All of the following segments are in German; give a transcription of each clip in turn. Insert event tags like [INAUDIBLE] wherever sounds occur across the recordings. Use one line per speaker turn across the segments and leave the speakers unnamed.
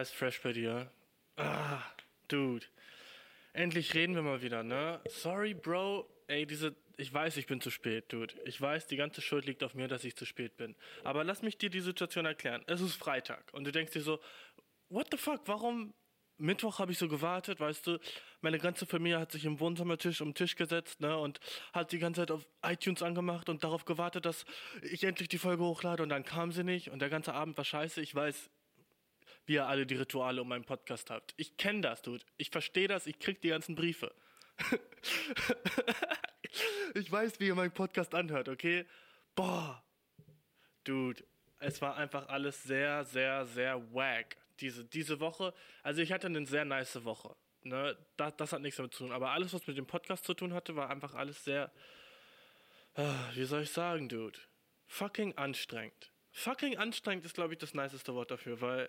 Alles fresh bei dir. Ah, Dude. Endlich reden wir mal wieder, ne? Sorry, Bro. Ey, diese. Ich weiß, ich bin zu spät, Dude. Ich weiß, die ganze Schuld liegt auf mir, dass ich zu spät bin. Aber lass mich dir die Situation erklären. Es ist Freitag und du denkst dir so, what the fuck, warum Mittwoch habe ich so gewartet, weißt du, meine ganze Familie hat sich im Wohnzimmertisch um den Tisch gesetzt, ne, und hat die ganze Zeit auf iTunes angemacht und darauf gewartet, dass ich endlich die Folge hochlade und dann kam sie nicht und der ganze Abend war scheiße. Ich weiß, wie ihr alle die Rituale um meinen Podcast habt. Ich kenne das, Dude. Ich verstehe das, ich krieg die ganzen Briefe. [LAUGHS] ich weiß, wie ihr meinen Podcast anhört, okay? Boah. Dude, es war einfach alles sehr, sehr, sehr wack. Diese, diese Woche, also ich hatte eine sehr nice Woche. Ne? Das, das hat nichts damit zu tun. Aber alles, was mit dem Podcast zu tun hatte, war einfach alles sehr, ah, wie soll ich sagen, Dude? Fucking anstrengend. Fucking anstrengend ist, glaube ich, das niceste Wort dafür, weil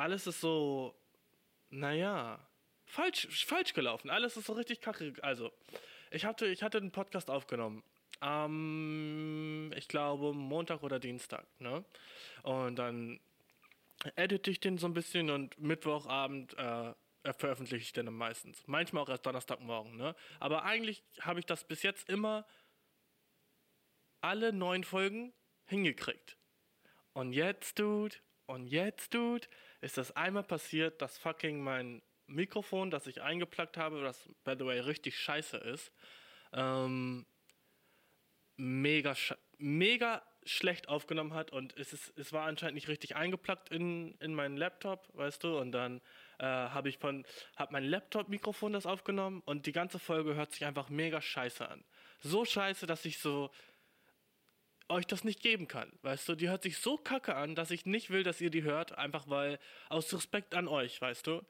alles ist so, naja, falsch, falsch gelaufen. Alles ist so richtig kacke. Also, ich hatte, ich hatte einen Podcast aufgenommen. Am, ich glaube, Montag oder Dienstag, ne? Und dann edite ich den so ein bisschen und Mittwochabend äh, veröffentliche ich den dann meistens. Manchmal auch erst Donnerstagmorgen, ne? Aber eigentlich habe ich das bis jetzt immer alle neun Folgen hingekriegt. Und jetzt, Dude, und jetzt, Dude, ist das einmal passiert, dass fucking mein Mikrofon, das ich eingeplackt habe, das by the way richtig scheiße ist, ähm, mega, sch mega schlecht aufgenommen hat und es, ist, es war anscheinend nicht richtig eingeplackt in, in meinen Laptop, weißt du, und dann äh, habe ich von, habe mein Laptop-Mikrofon das aufgenommen und die ganze Folge hört sich einfach mega scheiße an. So scheiße, dass ich so euch das nicht geben kann, weißt du, die hört sich so kacke an, dass ich nicht will, dass ihr die hört, einfach weil, aus Respekt an euch, weißt du,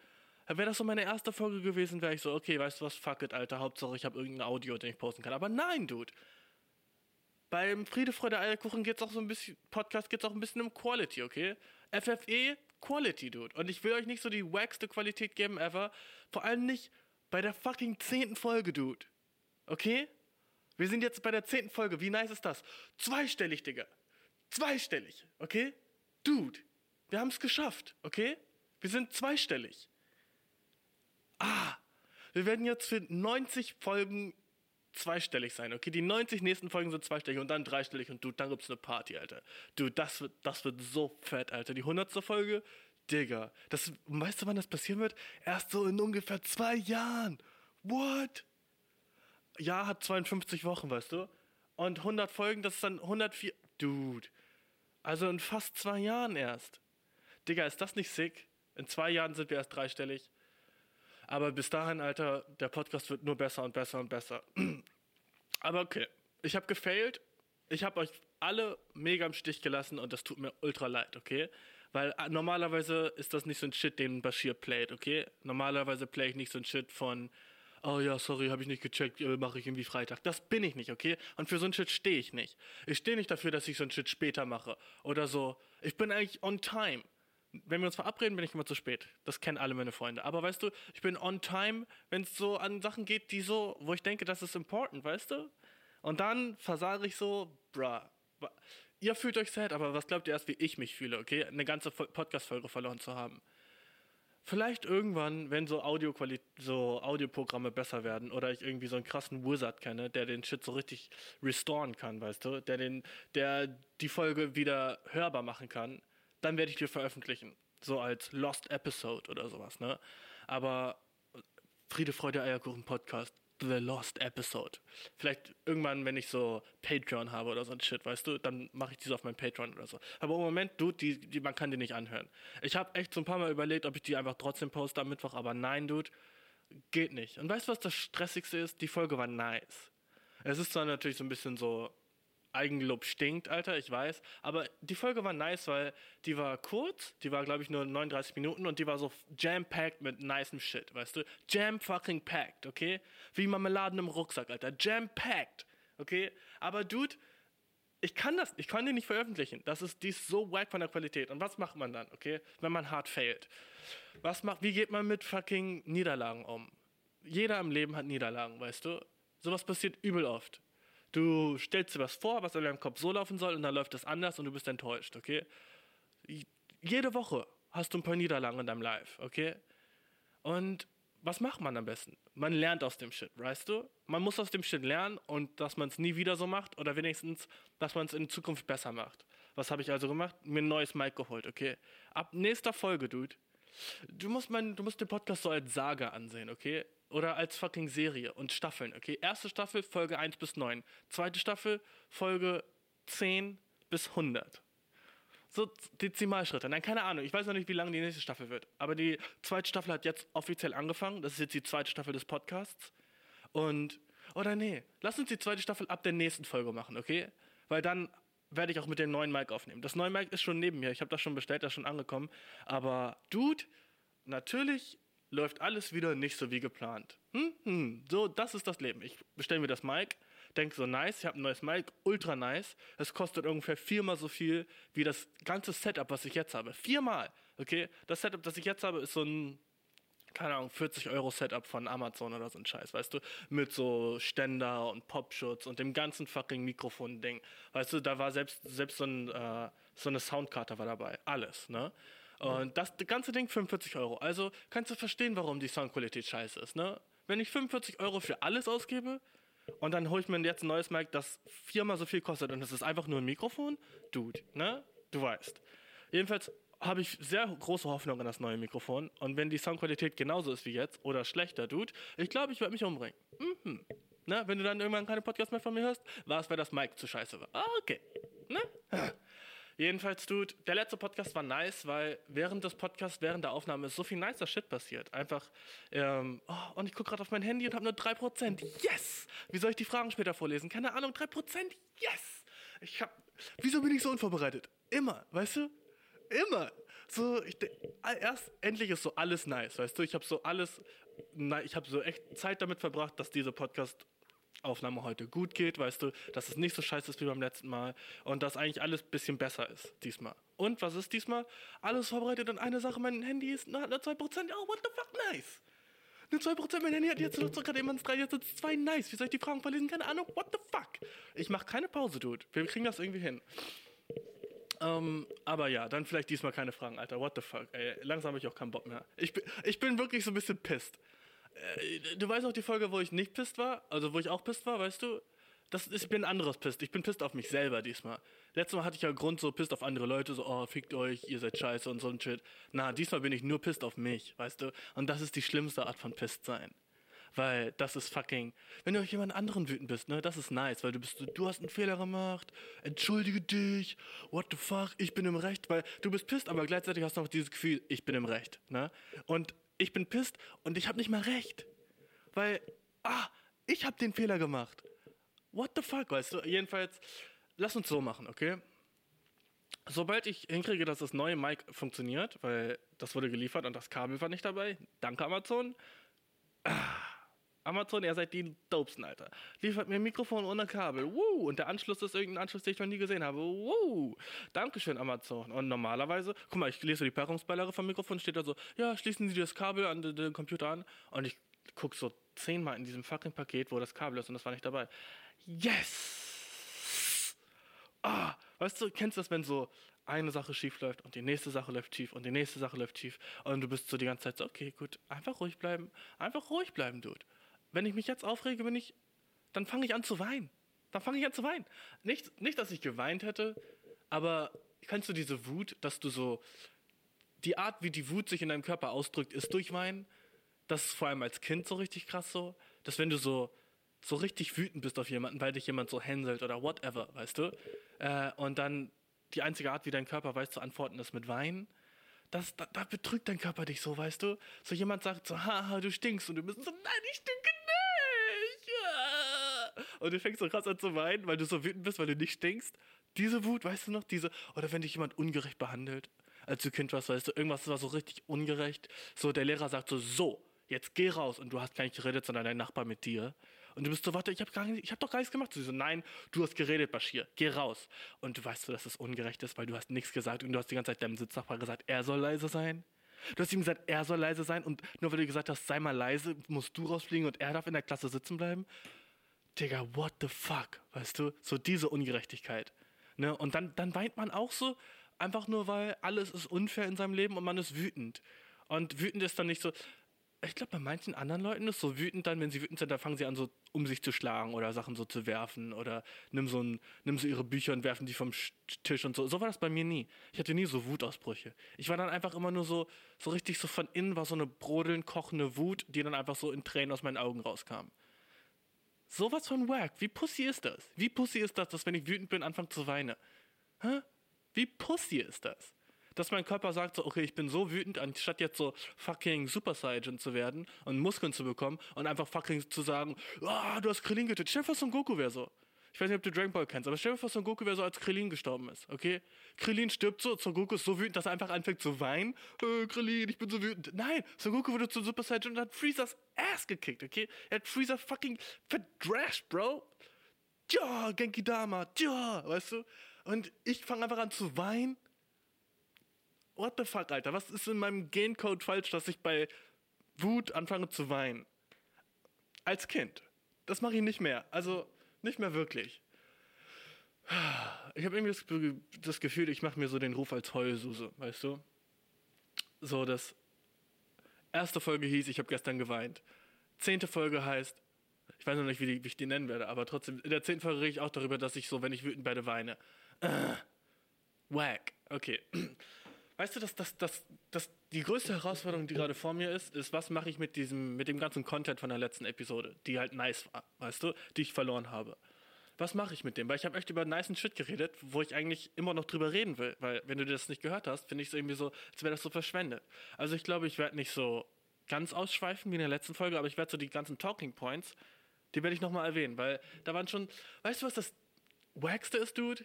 Wäre das so meine erste Folge gewesen, wäre ich so, okay, weißt du was, fuck it, Alter, Hauptsache ich habe irgendein Audio, den ich posten kann. Aber nein, Dude. Beim Friede, Freude, Eierkuchen geht's auch so ein bisschen, Podcast geht's auch ein bisschen um Quality, okay? FFE, Quality, Dude. Und ich will euch nicht so die wackste Qualität geben ever. Vor allem nicht bei der fucking zehnten Folge, Dude. Okay? Wir sind jetzt bei der zehnten Folge. Wie nice ist das? Zweistellig, Digga. Zweistellig, okay? Dude, wir haben es geschafft, okay? Wir sind zweistellig ah, wir werden jetzt für 90 Folgen zweistellig sein, okay? Die 90 nächsten Folgen sind zweistellig und dann dreistellig und du, dann gibt's eine Party, Alter. Du, das wird, das wird so fett, Alter. Die 100. Folge, Digga. Das, weißt du, wann das passieren wird? Erst so in ungefähr zwei Jahren. What? Ja, hat 52 Wochen, weißt du? Und 100 Folgen, das ist dann 104. Dude. Also in fast zwei Jahren erst. Digga, ist das nicht sick? In zwei Jahren sind wir erst dreistellig. Aber bis dahin, Alter, der Podcast wird nur besser und besser und besser. [CLEARS THROAT] Aber okay, ich habe gefailt. Ich habe euch alle mega im Stich gelassen und das tut mir ultra leid, okay? Weil äh, normalerweise ist das nicht so ein Shit, den Bashir playt, okay? Normalerweise play ich nicht so ein Shit von, oh ja, sorry, habe ich nicht gecheckt, äh, mache ich irgendwie Freitag. Das bin ich nicht, okay? Und für so ein Shit stehe ich nicht. Ich stehe nicht dafür, dass ich so ein Shit später mache oder so. Ich bin eigentlich on time wenn wir uns verabreden, bin ich immer zu spät. Das kennen alle meine Freunde. Aber weißt du, ich bin on time, wenn es so an Sachen geht, die so, wo ich denke, das ist important, weißt du? Und dann versage ich so, bruh. Ihr fühlt euch sad, aber was glaubt ihr erst, wie ich mich fühle, okay? Eine ganze Podcast-Folge verloren zu haben. Vielleicht irgendwann, wenn so, Audio so Audioprogramme besser werden oder ich irgendwie so einen krassen Wizard kenne, der den Shit so richtig restoren kann, weißt du? Der, den, der die Folge wieder hörbar machen kann dann werde ich die veröffentlichen. So als Lost Episode oder sowas, ne? Aber Friede, Freude, Eierkuchen Podcast, The Lost Episode. Vielleicht irgendwann, wenn ich so Patreon habe oder so ein Shit, weißt du, dann mache ich diese auf meinem Patreon oder so. Aber im Moment, Dude, die, die, man kann die nicht anhören. Ich habe echt so ein paar Mal überlegt, ob ich die einfach trotzdem poste am Mittwoch, aber nein, Dude, geht nicht. Und weißt du, was das Stressigste ist? Die Folge war nice. Es ist zwar natürlich so ein bisschen so Eigenlob stinkt, Alter, ich weiß. Aber die Folge war nice, weil die war kurz, die war, glaube ich, nur 39 Minuten und die war so jam-packed mit nicem Shit, weißt du? Jam-fucking-packed, okay? Wie Marmeladen im Rucksack, Alter. Jam-packed, okay? Aber, Dude, ich kann das, ich kann die nicht veröffentlichen. Das ist, die ist so wack von der Qualität. Und was macht man dann, okay, wenn man hart failt? Was macht, wie geht man mit fucking Niederlagen um? Jeder im Leben hat Niederlagen, weißt du? Sowas passiert übel oft. Du stellst dir was vor, was in deinem Kopf so laufen soll, und dann läuft es anders und du bist enttäuscht, okay? Jede Woche hast du ein paar Niederlagen in deinem Life, okay? Und was macht man am besten? Man lernt aus dem Shit, weißt du? Man muss aus dem Shit lernen und dass man es nie wieder so macht oder wenigstens, dass man es in Zukunft besser macht. Was habe ich also gemacht? Mir ein neues Mic geholt, okay? Ab nächster Folge, Dude. Du musst, mein, du musst den Podcast so als Saga ansehen, okay? Oder als fucking Serie und Staffeln, okay? Erste Staffel, Folge 1 bis 9. Zweite Staffel, Folge 10 bis 100 so Dezimalschritte. Nein, keine Ahnung. Ich weiß noch nicht, wie lange die nächste Staffel wird. Aber die zweite Staffel hat jetzt offiziell angefangen. Das ist jetzt die zweite Staffel des Podcasts. Und, oder nee, lass uns die zweite Staffel ab der nächsten Folge machen, okay? Weil dann werde ich auch mit dem neuen Mic aufnehmen. Das neue Mic ist schon neben mir. Ich habe das schon bestellt, das ist schon angekommen. Aber, Dude, natürlich läuft alles wieder nicht so wie geplant. Hm? Hm. So, das ist das Leben. Ich bestelle mir das Mic denke so, nice, ich habe ein neues Mic, ultra nice. Es kostet ungefähr viermal so viel wie das ganze Setup, was ich jetzt habe. Viermal, okay? Das Setup, das ich jetzt habe, ist so ein, keine Ahnung, 40 Euro Setup von Amazon oder so ein Scheiß, weißt du? Mit so Ständer und Popschutz und dem ganzen fucking Mikrofon-Ding. Weißt du, da war selbst, selbst so, ein, äh, so eine Soundkarte war dabei. Alles, ne? Und das, das ganze Ding 45 Euro. Also kannst du verstehen, warum die Soundqualität scheiße ist, ne? Wenn ich 45 Euro für alles ausgebe, und dann hole ich mir jetzt ein neues Mic, das viermal so viel kostet und es ist einfach nur ein Mikrofon. Dude, ne? Du weißt. Jedenfalls habe ich sehr große Hoffnung in das neue Mikrofon. Und wenn die Soundqualität genauso ist wie jetzt oder schlechter, Dude, ich glaube, ich werde mich umbringen. Mhm. Ne? Wenn du dann irgendwann keine Podcast mehr von mir hörst, war es, weil das Mic zu scheiße war. Ah, okay. Ne? [LAUGHS] Jedenfalls, Dude, der letzte Podcast war nice, weil während des Podcasts, während der Aufnahme ist so viel nicer Shit passiert. Einfach, ähm, oh, und ich gucke gerade auf mein Handy und habe nur 3%. Yes! Wie soll ich die Fragen später vorlesen? Keine Ahnung, 3%? Yes! Ich hab, wieso bin ich so unvorbereitet? Immer, weißt du? Immer. So, ich, erst endlich ist so alles nice, weißt du? Ich habe so alles, ich habe so echt Zeit damit verbracht, dass dieser Podcast Aufnahme heute gut geht, weißt du, dass es nicht so scheiße ist wie beim letzten Mal und dass eigentlich alles ein bisschen besser ist diesmal. Und was ist diesmal? Alles vorbereitet und eine Sache, mein Handy ist nur 2%. Oh, what the fuck, nice. Nur 2%, mein Handy hat jetzt noch gerade eben 3, jetzt sind es 2, nice. Wie soll ich die Fragen verlesen? Keine Ahnung, what the fuck. Ich mache keine Pause, Dude. Wir kriegen das irgendwie hin. Ähm, aber ja, dann vielleicht diesmal keine Fragen, Alter. What the fuck, ey. Langsam habe ich auch keinen Bock mehr. Ich bin, ich bin wirklich so ein bisschen pisst. Äh, du weißt auch die Folge, wo ich nicht pisst war? Also wo ich auch pisst war, weißt du? Das ist, ich bin ein anderes pisst. Ich bin pisst auf mich selber diesmal. Letztes Mal hatte ich ja Grund so pisst auf andere Leute, so, oh, fickt euch, ihr seid scheiße und so ein Shit. Na, diesmal bin ich nur pisst auf mich, weißt du? Und das ist die schlimmste Art von pisst sein. Weil das ist fucking, wenn du auf jemand anderen wütend bist, ne, das ist nice, weil du bist, du hast einen Fehler gemacht, entschuldige dich, what the fuck, ich bin im Recht, weil du bist pisst, aber gleichzeitig hast du auch dieses Gefühl, ich bin im Recht, ne? Und ich bin pisst und ich habe nicht mal recht. Weil, ah, ich habe den Fehler gemacht. What the fuck, weißt du? Jedenfalls, lass uns so machen, okay? Sobald ich hinkriege, dass das neue Mic funktioniert, weil das wurde geliefert und das Kabel war nicht dabei, danke Amazon. Ah, Amazon, ihr seid die Dopesten, Alter. Liefert mir ein Mikrofon ohne Kabel. Woo! Und der Anschluss ist irgendein Anschluss, den ich noch nie gesehen habe. Woo! Dankeschön, Amazon. Und normalerweise, guck mal, ich lese die Packungsbeilage vom Mikrofon, steht da so, ja, schließen Sie das Kabel an den Computer an. Und ich gucke so zehnmal in diesem fucking Paket, wo das Kabel ist und das war nicht dabei. Yes! Ah, weißt du, kennst du das, wenn so eine Sache schief läuft und die nächste Sache läuft schief und die nächste Sache läuft schief und du bist so die ganze Zeit so, okay, gut, einfach ruhig bleiben, einfach ruhig bleiben, Dude wenn ich mich jetzt aufrege, bin ich, dann fange ich an zu weinen. Dann fange ich an zu weinen. Nicht, nicht, dass ich geweint hätte, aber kennst du diese Wut, dass du so, die Art, wie die Wut sich in deinem Körper ausdrückt, ist durch Weinen. Das ist vor allem als Kind so richtig krass so, dass wenn du so, so richtig wütend bist auf jemanden, weil dich jemand so hänselt oder whatever, weißt du, äh, und dann die einzige Art, wie dein Körper weiß zu antworten, ist mit Weinen. Das, da, da, betrügt dein Körper dich so, weißt du? So jemand sagt so, haha, du stinkst und du bist so, nein, ich stinke und du fängst so krass an zu weinen, weil du so wütend bist, weil du nicht stinkst. Diese Wut, weißt du noch, diese, oder wenn dich jemand ungerecht behandelt, als du Kind warst, weißt du, irgendwas war so richtig ungerecht. So, der Lehrer sagt so, so, jetzt geh raus und du hast gar nicht geredet, sondern dein Nachbar mit dir. Und du bist so, warte, ich habe hab doch gar nichts gemacht. Sie so, nein, du hast geredet, Bashir, geh raus. Und du weißt so, dass es ungerecht ist, weil du hast nichts gesagt und du hast die ganze Zeit deinem Sitznachbar gesagt, er soll leise sein. Du hast ihm gesagt, er soll leise sein und nur weil du gesagt hast, sei mal leise, musst du rausfliegen und er darf in der Klasse sitzen bleiben. Digga, what the fuck, weißt du? So diese Ungerechtigkeit. Ne? Und dann, dann weint man auch so, einfach nur, weil alles ist unfair in seinem Leben und man ist wütend. Und wütend ist dann nicht so, ich glaube, bei manchen anderen Leuten ist so wütend dann, wenn sie wütend sind, dann fangen sie an, so um sich zu schlagen oder Sachen so zu werfen oder nimm so, ein, nimm so ihre Bücher und werfen die vom Sch- Tisch und so. So war das bei mir nie. Ich hatte nie so Wutausbrüche. Ich war dann einfach immer nur so, so richtig so von innen war so eine brodelnd kochende Wut, die dann einfach so in Tränen aus meinen Augen rauskam. Sowas von wack. Wie pussy ist das? Wie pussy ist das, dass wenn ich wütend bin, anfange zu weinen? Hä? Wie pussy ist das? Dass mein Körper sagt so, okay, ich bin so wütend, anstatt jetzt so fucking Super Saiyan zu werden und Muskeln zu bekommen und einfach fucking zu sagen, ah, du hast Krillin getötet. Stell dir vor, Son Goku wäre so. Ich weiß nicht, ob du Dragon Ball kennst, aber stell dir vor, Son Goku wäre so, als Krillin gestorben ist, okay? Krillin stirbt so, Son Goku ist so wütend, dass er einfach anfängt zu weinen. Äh, Krillin, ich bin so wütend. Nein, Son Goku wurde zu Super Saiyan und hat Freezers Ass gekickt, okay? Er hat Freezer fucking verdrashed, Bro. Ja, Genki Dama, ja, weißt du? Und ich fange einfach an zu weinen. What the fuck, Alter? Was ist in meinem Gencode falsch, dass ich bei Wut anfange zu weinen? Als Kind. Das mache ich nicht mehr. Also nicht mehr wirklich. Ich habe irgendwie das, Ge- das Gefühl, ich mache mir so den Ruf als Heulsuse, weißt du? So, das erste Folge hieß, ich habe gestern geweint. Zehnte Folge heißt, ich weiß noch nicht, wie, die, wie ich die nennen werde, aber trotzdem, in der zehnten Folge rede ich auch darüber, dass ich so, wenn ich wütend werde, weine. Äh, whack. Okay. Weißt du, dass, dass, dass, dass die größte Herausforderung, die gerade vor mir ist, ist, was mache ich mit diesem, mit dem ganzen Content von der letzten Episode, die halt nice war, weißt du, die ich verloren habe. Was mache ich mit dem? Weil ich habe echt über nicen Shit geredet, wo ich eigentlich immer noch drüber reden will. Weil, wenn du das nicht gehört hast, finde ich es irgendwie so, als wäre das so verschwendet. Also ich glaube, ich werde nicht so ganz ausschweifen wie in der letzten Folge, aber ich werde so die ganzen Talking Points, die werde ich nochmal erwähnen, weil da waren schon, weißt du, was das Wackste ist, Dude?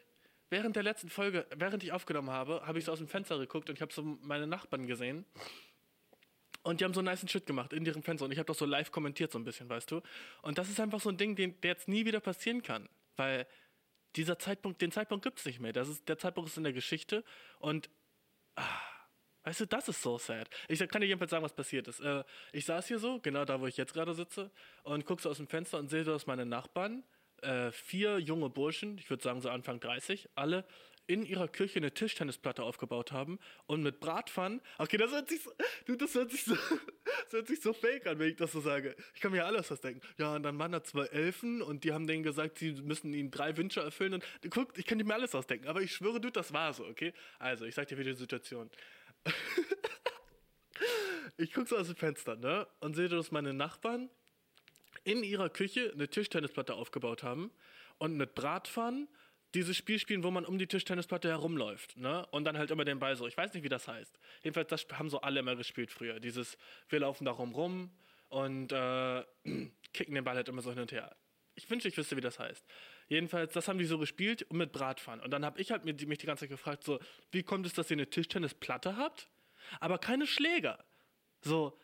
Während der letzten Folge, während ich aufgenommen habe, habe ich so aus dem Fenster geguckt und ich habe so meine Nachbarn gesehen. Und die haben so einen nice Shit gemacht in ihrem Fenster. Und ich habe das so live kommentiert, so ein bisschen, weißt du? Und das ist einfach so ein Ding, den, der jetzt nie wieder passieren kann. Weil dieser Zeitpunkt, den Zeitpunkt gibt es nicht mehr. Das ist, der Zeitpunkt ist in der Geschichte. Und ah, weißt du, das ist so sad. Ich kann dir jedenfalls sagen, was passiert ist. Äh, ich saß hier so, genau da, wo ich jetzt gerade sitze, und gucke so aus dem Fenster und sehe, dass meine Nachbarn, äh, vier junge Burschen, ich würde sagen so Anfang 30, alle in ihrer Küche eine Tischtennisplatte aufgebaut haben und mit Bratpfannen. Okay, das hört sich so, du, das hört sich so, das hört sich so fake an, wenn ich das so sage. Ich kann mir ja alles was denken. Ja, und dann waren da zwei Elfen und die haben denen gesagt, sie müssen ihnen drei Wünsche erfüllen. Und guck, ich kann mir alles ausdenken, aber ich schwöre, du, das war so, okay? Also, ich sag dir wieder die Situation. [LAUGHS] ich gucke so aus dem Fenster, ne? Und sehe, dass meine Nachbarn in ihrer Küche eine Tischtennisplatte aufgebaut haben und mit Bratpfannen dieses Spiel spielen, wo man um die Tischtennisplatte herumläuft, ne? Und dann halt immer den Ball so. Ich weiß nicht, wie das heißt. Jedenfalls, das haben so alle immer gespielt früher. Dieses, wir laufen da rum und äh, [CLEARS THROAT] kicken den Ball halt immer so hin und her. Ich wünsche, ich wüsste, wie das heißt. Jedenfalls, das haben die so gespielt und mit Bratpfannen. Und dann habe ich halt mich die ganze Zeit gefragt, so, wie kommt es, dass ihr eine Tischtennisplatte habt, aber keine Schläger? So,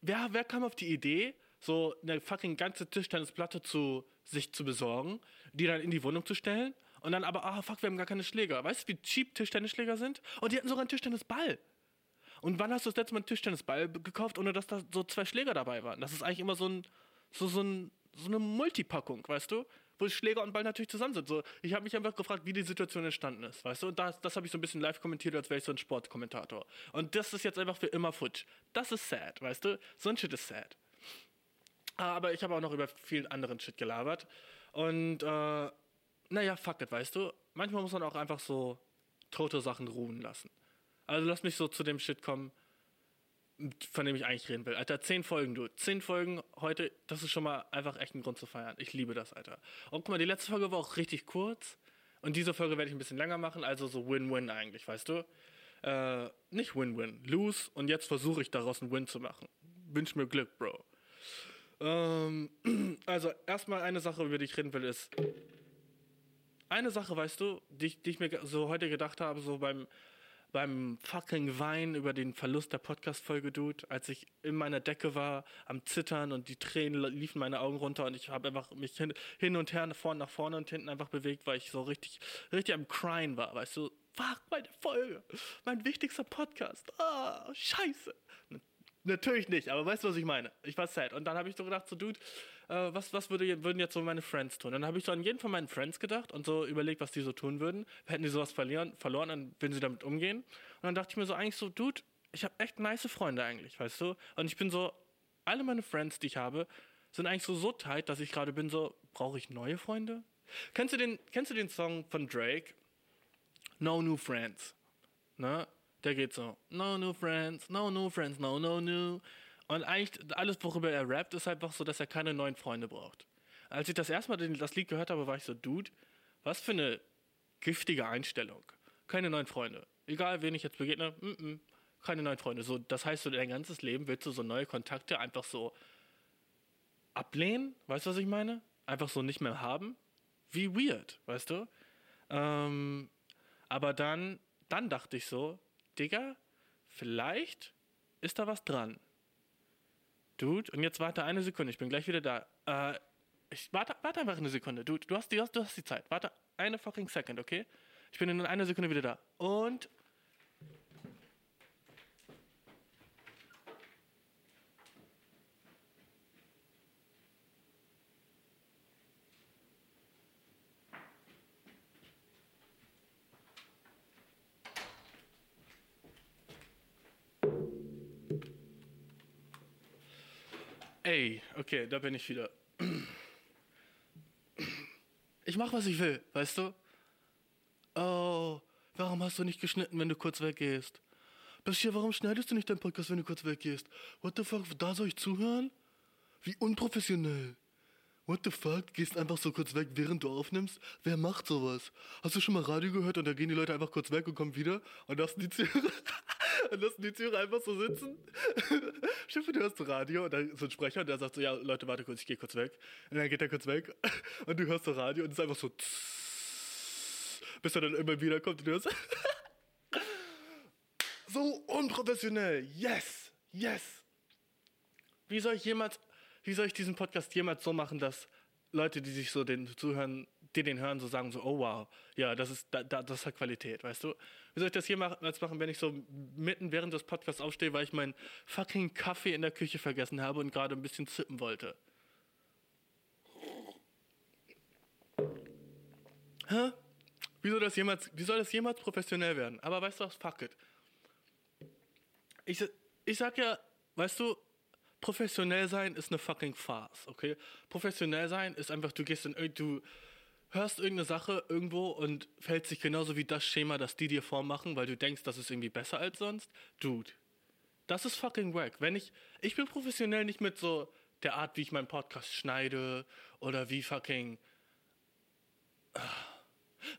wer, wer kam auf die Idee, so eine fucking ganze Tischtennisplatte zu sich zu besorgen, die dann in die Wohnung zu stellen und dann aber, ah fuck, wir haben gar keine Schläger. Weißt du, wie cheap Tischtennisschläger sind? Und die hatten sogar einen Tischtennisball. Und wann hast du das letzte Mal einen Tischtennisball gekauft, ohne dass da so zwei Schläger dabei waren? Das ist eigentlich immer so, ein, so, so, ein, so eine Multipackung, weißt du? Wo Schläger und Ball natürlich zusammen sind. So, ich habe mich einfach gefragt, wie die Situation entstanden ist, weißt du? Und das, das habe ich so ein bisschen live kommentiert, als wäre ich so ein Sportkommentator. Und das ist jetzt einfach für immer futsch. Das ist sad, weißt du? So ein Shit ist sad. Aber ich habe auch noch über viel anderen Shit gelabert. Und äh, naja, fuck it, weißt du? Manchmal muss man auch einfach so tote Sachen ruhen lassen. Also lass mich so zu dem Shit kommen, von dem ich eigentlich reden will. Alter, zehn Folgen, du. Zehn Folgen heute, das ist schon mal einfach echt ein Grund zu feiern. Ich liebe das, Alter. Und guck mal, die letzte Folge war auch richtig kurz. Und diese Folge werde ich ein bisschen länger machen, also so Win-Win eigentlich, weißt du? Äh, nicht Win-Win, Lose. Und jetzt versuche ich daraus einen Win zu machen. Wünsch mir Glück, Bro. Ähm, [CLEARS THROAT] also erstmal eine Sache, über die ich reden will, ist eine Sache, weißt du, die, ich- die ich mir so heute gedacht habe, so beim beim fucking Wein über den Verlust der Podcast-Folge, Dude, als ich in meiner Decke war, am Zittern und die Tränen liefen meine Augen runter und ich habe einfach mich hin, hin und her, vorne nach vorne und hinten einfach bewegt, weil ich so richtig, richtig am Crying war, weißt du, fuck, meine Folge, mein wichtigster Podcast, ah, scheiße. Natürlich nicht, aber weißt du, was ich meine? Ich war sad. Und dann habe ich so gedacht, so, Dude, äh, was, was würde, würden jetzt so meine Friends tun? Und dann habe ich so an jeden von meinen Friends gedacht und so überlegt, was die so tun würden. Hätten die sowas verlieren, verloren, dann würden sie damit umgehen. Und dann dachte ich mir so, eigentlich so, Dude, ich habe echt nice Freunde eigentlich, weißt du? Und ich bin so, alle meine Friends, die ich habe, sind eigentlich so so tight, dass ich gerade bin so, brauche ich neue Freunde? Kennst du den, kennst du den Song von Drake? No New Friends. Ne? Der geht so, no new friends, no new friends, no no new. Und eigentlich alles, worüber er rappt, ist einfach so, dass er keine neuen Freunde braucht. Als ich das erste Mal das Lied gehört habe, war ich so, Dude, was für eine giftige Einstellung. Keine neuen Freunde. Egal, wen ich jetzt begegne, mm -mm, keine neuen Freunde. So, das heißt, so dein ganzes Leben willst du so neue Kontakte einfach so ablehnen. Weißt du, was ich meine? Einfach so nicht mehr haben. Wie weird, weißt du? Ähm, aber dann, dann dachte ich so, Digga, vielleicht ist da was dran. Dude, und jetzt warte eine Sekunde, ich bin gleich wieder da. Äh, ich warte, warte einfach eine Sekunde. Dude, du hast, die, du hast die Zeit. Warte eine fucking Second, okay? Ich bin in einer Sekunde wieder da. Und. Ey, okay, da bin ich wieder. Ich mach, was ich will, weißt du? Oh, warum hast du nicht geschnitten, wenn du kurz weggehst? Bisher, warum schneidest du nicht deinen Podcast, wenn du kurz weggehst? What the fuck, da soll ich zuhören? Wie unprofessionell. What the fuck, gehst einfach so kurz weg, während du aufnimmst? Wer macht sowas? Hast du schon mal Radio gehört und da gehen die Leute einfach kurz weg und kommen wieder und lassen die Tiere, [LAUGHS] und lassen die Tiere einfach so sitzen? [LAUGHS] Schiff, du hörst Radio und da ist so ein Sprecher, der sagt so, ja, Leute, warte kurz, ich gehe kurz weg. Und dann geht er kurz weg [LAUGHS] und du hörst so Radio und es ist einfach so, [LAUGHS] bis er dann immer wieder kommt und du hörst, so unprofessionell, yes, yes. Wie soll ich jemals, wie soll ich diesen Podcast jemals so machen, dass Leute, die sich so den zuhören, die den hören, so sagen so, oh wow, ja, das ist, da, da, das hat Qualität, weißt du? Wie soll ich das jemals machen, wenn ich so mitten während des Podcasts aufstehe, weil ich meinen fucking Kaffee in der Küche vergessen habe und gerade ein bisschen zippen wollte? Hä? Wie soll das jemals, wie soll das jemals professionell werden? Aber weißt du was, fuck it. Ich, ich sag ja, weißt du, professionell sein ist eine fucking Farce, okay? Professionell sein ist einfach, du gehst in, du hörst irgendeine Sache irgendwo und fällt sich genauso wie das Schema, das die dir vormachen, weil du denkst, das ist irgendwie besser als sonst. Dude, das ist fucking wack. Wenn ich, ich bin professionell nicht mit so der Art, wie ich meinen Podcast schneide oder wie fucking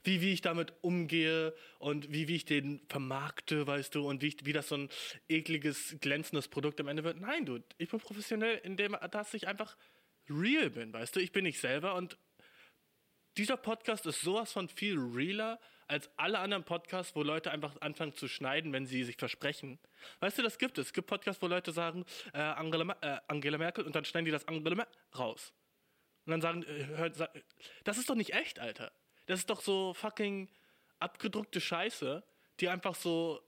wie, wie ich damit umgehe und wie, wie ich den vermarkte, weißt du, und wie, ich, wie das so ein ekliges, glänzendes Produkt am Ende wird. Nein, du, ich bin professionell, indem dass ich einfach real bin, weißt du, ich bin nicht selber und dieser Podcast ist sowas von viel realer als alle anderen Podcasts, wo Leute einfach anfangen zu schneiden, wenn sie sich versprechen. Weißt du, das gibt es. Es gibt Podcasts, wo Leute sagen, äh, Angela, äh, Angela Merkel und dann schneiden die das Angela Merkel raus. Und dann sagen, äh, hör, sag, das ist doch nicht echt, Alter. Das ist doch so fucking abgedruckte Scheiße, die einfach so.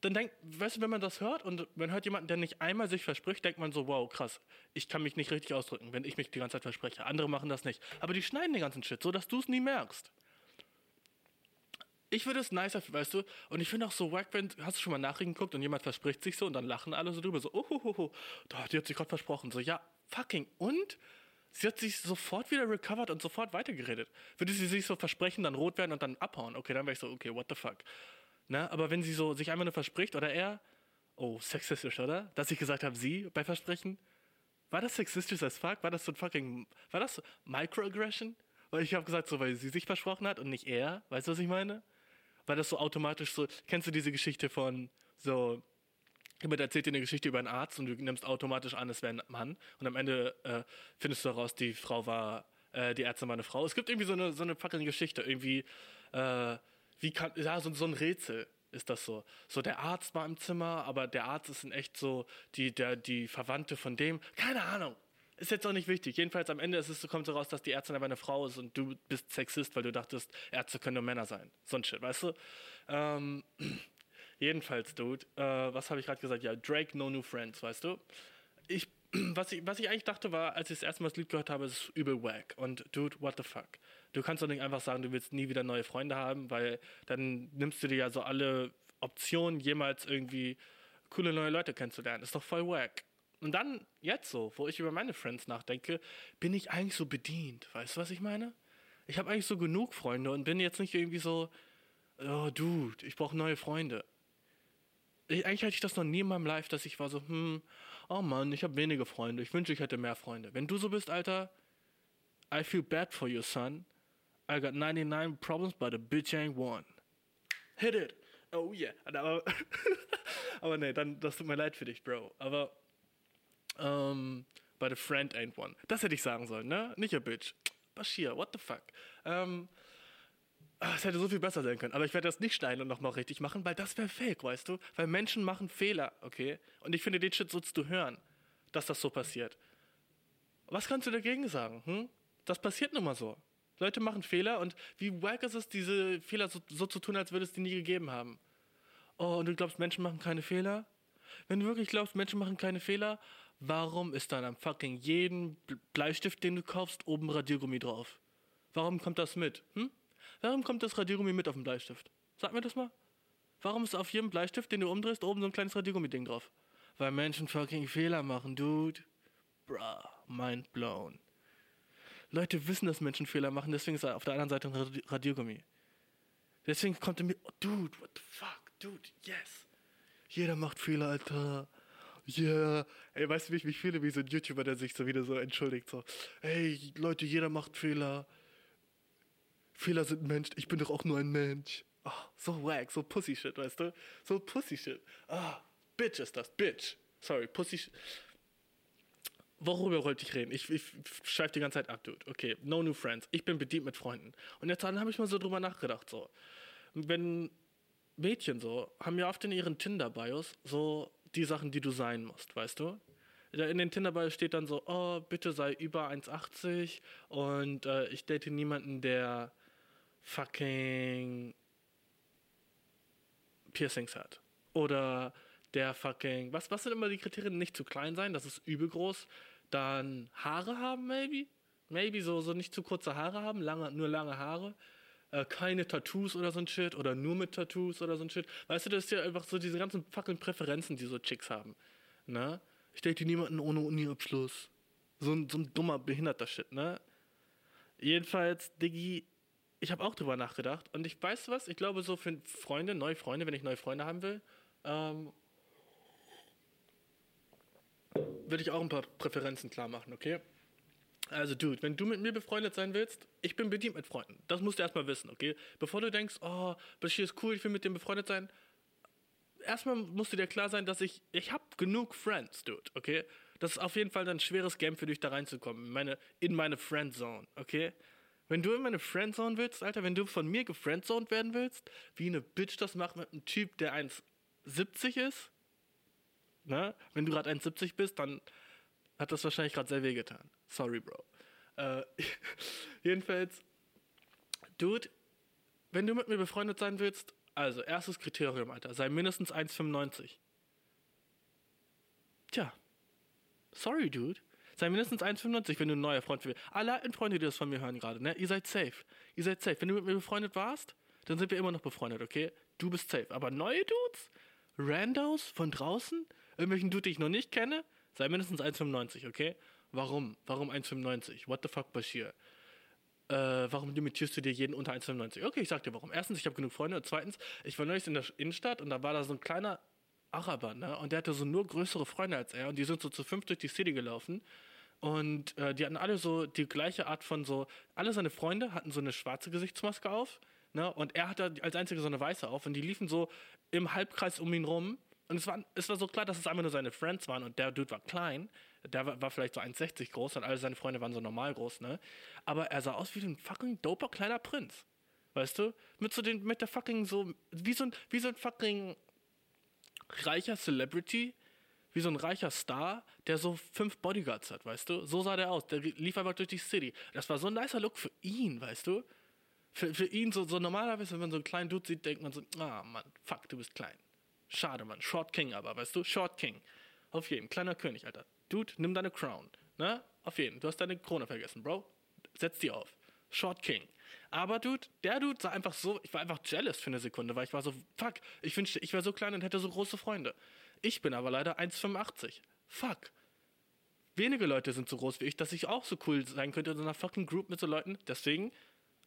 Dann denkt, weißt du, wenn man das hört und man hört jemanden, der nicht einmal sich verspricht, denkt man so, wow, krass, ich kann mich nicht richtig ausdrücken, wenn ich mich die ganze Zeit verspreche. Andere machen das nicht. Aber die schneiden den ganzen Shit, so dass du es nie merkst. Ich würde es nicer, weißt du, und ich finde auch so wack, wenn, hast du schon mal Nachrichten geguckt und jemand verspricht sich so und dann lachen alle so drüber, so, oh, oh, oh, oh, die hat sich gerade versprochen. So, ja, fucking, und? Sie hat sich sofort wieder recovered und sofort weitergeredet. Würde sie sich so versprechen, dann rot werden und dann abhauen, okay, dann wäre ich so, okay, what the fuck. Ne? Aber wenn sie so sich einmal nur verspricht oder er, oh, sexistisch, oder? Dass ich gesagt habe, sie bei Versprechen, war das sexistisch als fuck? War das so ein fucking, war das Microaggression? Weil ich habe gesagt, so, weil sie sich versprochen hat und nicht er, weißt du, was ich meine? War das so automatisch so, kennst du diese Geschichte von so, jemand erzählt dir eine Geschichte über einen Arzt und du nimmst automatisch an, es wäre ein Mann. Und am Ende äh, findest du heraus, die Frau war, äh, die Ärztin war eine Frau. Es gibt irgendwie so eine, so eine fucking Geschichte, irgendwie, äh, wie kann, ja, so, so ein Rätsel. ist das so. So, der Arzt war im Zimmer, aber der Arzt ist in echt so die, der, die Verwandte von dem. Keine Ahnung. Ist jetzt auch nicht wichtig. Jedenfalls am Ende ist es, kommt so raus, dass die Ärztin aber eine Frau ist und du bist Sexist, weil du dachtest, Ärzte können nur Männer sein. So ein Shit, weißt du? Ähm, [CLEARS THROAT] jedenfalls, Dude, äh, was habe ich gerade gesagt? Ja, Drake, No New Friends, weißt du? Ich, [CLEARS THROAT] was, ich, was ich eigentlich dachte war, als ich das erste Mal das Lied gehört habe, ist es übel wack. Und Dude, what the fuck? Du kannst doch nicht einfach sagen, du willst nie wieder neue Freunde haben, weil dann nimmst du dir ja so alle Optionen, jemals irgendwie coole neue Leute kennenzulernen. Ist doch voll wack. Und dann, jetzt so, wo ich über meine Friends nachdenke, bin ich eigentlich so bedient. Weißt du, was ich meine? Ich habe eigentlich so genug Freunde und bin jetzt nicht irgendwie so, oh, Dude, ich brauche neue Freunde. Ich, eigentlich hatte ich das noch nie in meinem Life, dass ich war so, hm, oh Mann, ich habe wenige Freunde. Ich wünsche, ich hätte mehr Freunde. Wenn du so bist, Alter, I feel bad for you, son. I got 99 problems, but a bitch ain't one. Hit it. Oh yeah. [LAUGHS] Aber, aber nee, dann, das tut mir leid für dich, Bro. Aber ähm, but a friend ain't one. Das hätte ich sagen sollen, ne? Nicht a bitch. Bashir, what the fuck? Ähm, ah, es hätte so viel besser sein können. Aber ich werde das nicht schneiden und nochmal richtig machen, weil das wäre fake, weißt du? Weil Menschen machen Fehler, okay? Und ich finde, den Shit sollst du hören, dass das so passiert. Was kannst du dagegen sagen, hm? Das passiert nun mal so. Leute machen Fehler und wie wack ist es, diese Fehler so, so zu tun, als würde es die nie gegeben haben? Oh, und du glaubst, Menschen machen keine Fehler? Wenn du wirklich glaubst, Menschen machen keine Fehler, warum ist dann am fucking jeden Bleistift, den du kaufst, oben Radiergummi drauf? Warum kommt das mit? Hm? Warum kommt das Radiergummi mit auf dem Bleistift? Sag mir das mal. Warum ist auf jedem Bleistift, den du umdrehst, oben so ein kleines Radiergummi-Ding drauf? Weil Menschen fucking Fehler machen, dude. Bruh, mind blown. Leute wissen, dass Menschen Fehler machen, deswegen ist auf der anderen Seite ein Radiergummi. Deswegen kommt er mir, oh, dude, what the fuck, dude, yes. Jeder macht Fehler, Alter. Yeah. Ey, weißt du, wie ich mich fühle, wie so ein YouTuber, der sich so wieder so entschuldigt, so, hey, Leute, jeder macht Fehler. Fehler sind Mensch, ich bin doch auch nur ein Mensch. Oh, so wack, so Pussy-Shit, weißt du? So Pussy-Shit. Ah, Bitch ist das, Bitch. Sorry, Pussy-Shit. Worüber wollte ich reden? Ich, ich schreibe die ganze Zeit ab, Dude. Okay, no new friends. Ich bin bedient mit Freunden. Und jetzt habe ich mal so drüber nachgedacht, so. Wenn Mädchen so, haben ja oft in ihren Tinder-Bios so die Sachen, die du sein musst, weißt du? In den Tinder-Bios steht dann so, oh, bitte sei über 1,80 und äh, ich date niemanden, der fucking Piercings hat. Oder der fucking, was, was sind immer die Kriterien? Nicht zu klein sein, das ist übel groß. Dann Haare haben, maybe? Maybe so, so nicht zu kurze Haare haben, lange, nur lange Haare. Äh, keine Tattoos oder so ein Shit. Oder nur mit Tattoos oder so ein Shit. Weißt du, das ist ja einfach so diese ganzen fucking Präferenzen, die so Chicks haben. Ne? Ich date niemanden ohne Uni-Abschluss. So ein, so ein dummer, behinderter Shit, ne? Jedenfalls, Diggi, ich habe auch drüber nachgedacht. Und ich weiß was, ich glaube so für Freunde, neue Freunde, wenn ich neue Freunde haben will, ähm, würde ich auch ein paar Präferenzen klar machen, okay? Also, Dude, wenn du mit mir befreundet sein willst, ich bin bedient mit Freunden. Das musst du erstmal wissen, okay? Bevor du denkst, oh, Bashir ist cool, ich will mit dem befreundet sein, erstmal musst du dir klar sein, dass ich, ich habe genug Friends, Dude, okay? Das ist auf jeden Fall ein schweres Game für dich, da reinzukommen, in meine, in meine Friendzone, okay? Wenn du in meine Friendzone willst, Alter, wenn du von mir gefriendzoned werden willst, wie eine Bitch das macht mit einem Typ, der 1,70 ist, ne? Wenn du gerade 1,70 bist, dann hat das wahrscheinlich gerade sehr weh getan. Sorry, Bro. Äh, [LAUGHS] jedenfalls, Dude, wenn du mit mir befreundet sein willst, also erstes Kriterium, Alter, sei mindestens 1,95. Tja. Sorry, Dude. Sei mindestens 1,95, wenn du ein neuer Freund willst. Alle alten Freunde, die das von mir hören gerade, ne? Ihr seid safe. Ihr seid safe. Wenn du mit mir befreundet warst, dann sind wir immer noch befreundet, okay? Du bist safe. Aber neue Dudes? Randos von draußen? Irgendwelchen Dude, die ich noch nicht kenne? Sei mindestens 1,95, okay? Warum? Warum 1,95? What the fuck, Bashir? Äh, warum limitierst du dir jeden unter 1,95? Okay, ich sag dir warum. Erstens, ich habe genug Freunde. Und zweitens, ich war neulich in der Innenstadt und da war da so ein kleiner Araber, ne? Und der hatte so nur größere Freunde als er. Und die sind so zu fünf durch die City gelaufen. Und äh, die hatten alle so die gleiche Art von so, alle seine Freunde hatten so eine schwarze Gesichtsmaske auf. Ne? Und er hatte als einziger so eine weiße auf. Und die liefen so im Halbkreis um ihn rum. Und es war, es war so klar, dass es einfach nur seine Friends waren. Und der Dude war klein. Der war, war vielleicht so 1,60 groß. Und alle seine Freunde waren so normal groß. Ne? Aber er sah aus wie ein fucking doper kleiner Prinz. Weißt du? Mit so den, mit der fucking so, wie so ein, wie so ein fucking reicher Celebrity, wie so ein reicher Star, der so fünf Bodyguards hat, weißt du? So sah der aus. Der lief einfach durch die City. Das war so ein nicer Look für ihn, weißt du? Für, für ihn so, so normalerweise, wenn man so einen kleinen Dude sieht, denkt man so, ah, Mann, fuck, du bist klein. Schade, Mann. Short King aber, weißt du? Short King. Auf jeden. Kleiner König, Alter. Dude, nimm deine Crown. Ne? Auf jeden. Du hast deine Krone vergessen, Bro. Setz die auf. Short King. Aber, Dude, der Dude sah einfach so, ich war einfach jealous für eine Sekunde, weil ich war so, fuck, ich wünschte, ich wäre so klein und hätte so große Freunde. Ich bin aber leider 1,85. Fuck. Wenige Leute sind so groß wie ich, dass ich auch so cool sein könnte in so einer fucking Group mit so Leuten. Deswegen,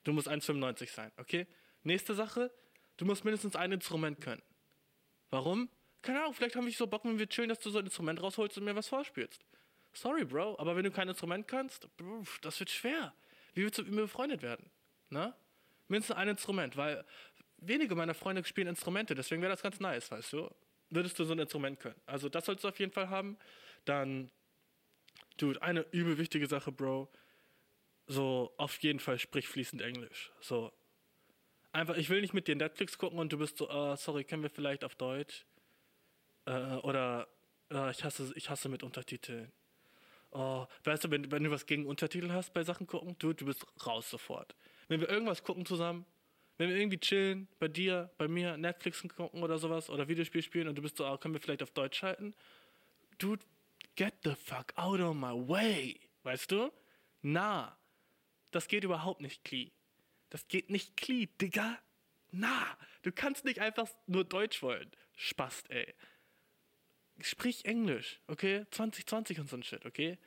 du musst 1,95 sein, okay? Nächste Sache, du musst mindestens ein Instrument können. Warum? Keine Ahnung, vielleicht haben wir so Bock, wenn wir chillen, dass du so ein Instrument rausholst und mir was vorspielst. Sorry, Bro, aber wenn du kein Instrument kannst, das wird schwer. Wie willst du mit mir befreundet werden? Na? Mindestens ein Instrument, weil wenige meiner Freunde spielen Instrumente, deswegen wäre das ganz nice, weißt du? Würdest du so ein Instrument können. Also das solltest du auf jeden Fall haben. Dann, dude, eine übel wichtige Sache, Bro. So, auf jeden Fall sprich fließend Englisch. So. Einfach, ich will nicht mit dir Netflix gucken und du bist so, uh, sorry, können wir vielleicht auf Deutsch? Äh, oder äh, ich, hasse, ich hasse mit Untertiteln. Oh, weißt du, wenn, wenn du was gegen Untertitel hast bei Sachen gucken, du, du bist raus sofort. Wenn wir irgendwas gucken zusammen, wenn wir irgendwie chillen, bei dir, bei mir, Netflix gucken oder sowas oder Videospiel spielen und du bist so, oh, können wir vielleicht auf Deutsch schalten? Dude, get the fuck out of my way. Weißt du? Na, das geht überhaupt nicht, Klee. Das geht nicht, Klee, Digga. Na, du kannst nicht einfach nur Deutsch wollen. Spast, ey sprich Englisch, okay? 2020 und so ein Shit, okay?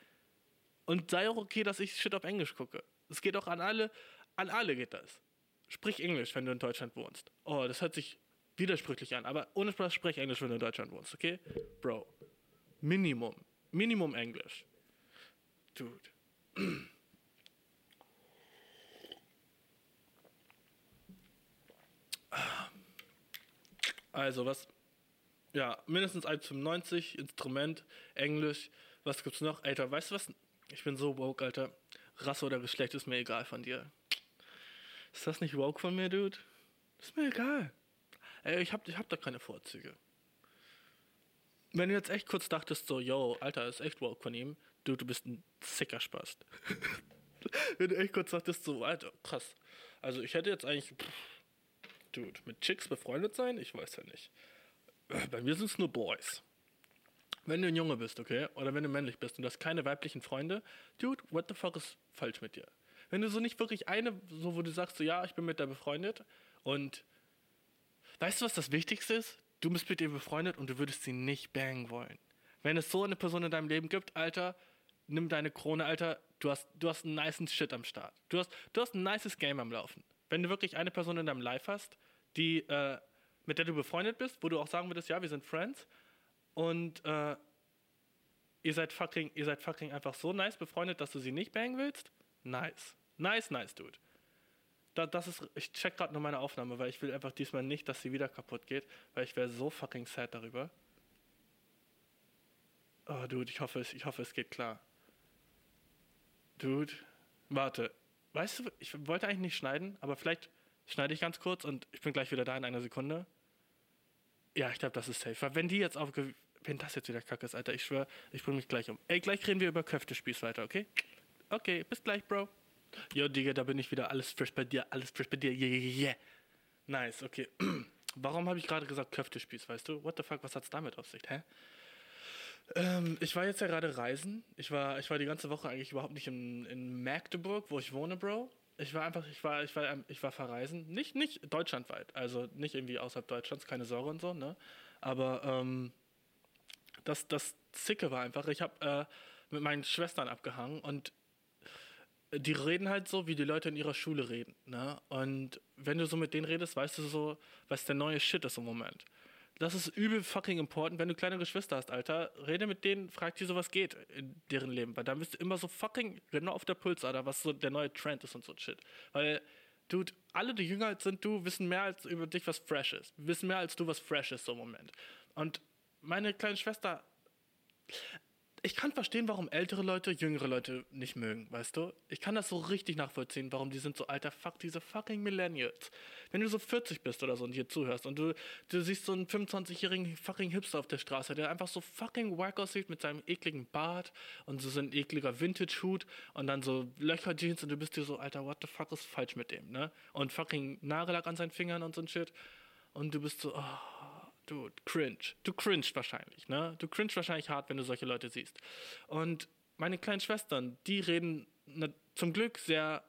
Und sei auch okay, dass ich Shit auf Englisch gucke. Es geht auch an alle, an alle geht das. Sprich Englisch, wenn du in Deutschland wohnst. Oh, das hört sich widersprüchlich an, aber ohne Spaß sprich Englisch, wenn du in Deutschland wohnst, okay? Bro. Minimum. Minimum Englisch. Dude. [CLEARS THROAT] Also, was, ja, mindestens 1,95, Instrument, Englisch. Was gibt's noch? Alter, weißt du was? Ich bin so woke, Alter. Rasse oder Geschlecht ist mir egal von dir. Ist das nicht woke von mir, Dude? Ist mir egal. Ey, ich hab, ich hab da keine Vorzüge. Wenn du jetzt echt kurz dachtest, so, yo, Alter, ist echt woke von ihm, du, du bist ein sicker Spast. [LAUGHS] Wenn du echt kurz dachtest, so, Alter, krass. Also, ich hätte jetzt eigentlich, pff, Dude, mit Chicks befreundet sein? Ich weiß ja nicht. Bei mir sind es nur Boys. Wenn du ein Junge bist, okay, oder wenn du männlich bist und du hast keine weiblichen Freunde, dude, what the fuck ist falsch mit dir? Wenn du so nicht wirklich eine, so wo du sagst, so ja, ich bin mit der befreundet und weißt du, was das Wichtigste ist? Du bist mit ihr befreundet und du würdest sie nicht bangen wollen. Wenn es so eine Person in deinem Leben gibt, Alter, nimm deine Krone, Alter, du hast, du hast einen niceen Shit am Start. Du hast, du hast ein nices Game am Laufen. Wenn du wirklich eine Person in deinem Life hast, die äh, mit der du befreundet bist, wo du auch sagen würdest, ja, wir sind Friends und äh, ihr seid fucking, ihr seid fucking einfach so nice befreundet, dass du sie nicht bangen willst? Nice. Nice, nice, dude. Da, das ist, ich check gerade nur meine Aufnahme, weil ich will einfach diesmal nicht, dass sie wieder kaputt geht, weil ich wäre so fucking sad darüber. Oh, dude, ich hoffe, ich hoffe, es geht klar. Dude, warte. Weißt du, ich wollte eigentlich nicht schneiden, aber vielleicht schneide ich ganz kurz und ich bin gleich wieder da in einer Sekunde. Ja, ich glaube, das ist safe. Weil wenn die jetzt aufge... Wenn das jetzt wieder kacke ist, Alter, ich schwöre, ich bringe mich gleich um. Ey, gleich reden wir über Köftespieß weiter, okay? Okay, bis gleich, Bro. Jo, Digga, da bin ich wieder. Alles frisch bei dir, alles frisch bei dir. Yeah, yeah, yeah. Nice, okay. [CLEARS THROAT] Warum habe ich gerade gesagt Köftespieß, weißt du? What the fuck, was hat's damit auf sich, hä? Ähm, ich war jetzt ja gerade reisen. Ich war, ich war die ganze Woche eigentlich überhaupt nicht in, in Magdeburg, wo ich wohne, Bro ich war einfach, ich war, ich war, ähm, ich war verreisen. Nicht, nicht deutschlandweit, also nicht irgendwie außerhalb Deutschlands, keine Sorge und so, ne? Aber ähm, das, das Zicke war einfach, ich habe äh, mit meinen Schwestern abgehangen und die reden halt so, wie die Leute in ihrer Schule reden, ne? Und wenn du so mit denen redest, weißt du so, was der neue Shit ist im Moment das ist übel fucking important, wenn du kleine Geschwister hast, Alter. Rede mit denen, frag die so, was geht in deren Leben. Weil da bist du immer so fucking genau auf der Puls, Alter, was so der neue Trend ist und so Shit. Weil, dude, alle, die jünger sind du, wissen mehr als über dich, was fresh ist. Wissen mehr als du, was fresh ist so im Moment. Und meine kleine Schwester, ich kann verstehen, warum ältere Leute jüngere Leute nicht mögen, weißt du? Ich kann das so richtig nachvollziehen, warum die sind so alter Fuck, diese fucking Millennials. Wenn du so 40 bist oder so und hier zuhörst und du, du siehst so einen 25-jährigen fucking Hipster auf der Straße, der einfach so fucking wack aussieht mit seinem ekligen Bart und so ein ekliger Vintage-Hut und dann so Löcher-Jeans und du bist dir so, Alter, what the fuck ist falsch mit dem, ne? Und fucking Nagellack an seinen Fingern und so ein Shit. Und du bist so, oh, Dude, cringe. Du cringe wahrscheinlich, ne? Du cringe wahrscheinlich hart, wenn du solche Leute siehst. Und meine kleinen Schwestern, die reden ne, zum Glück sehr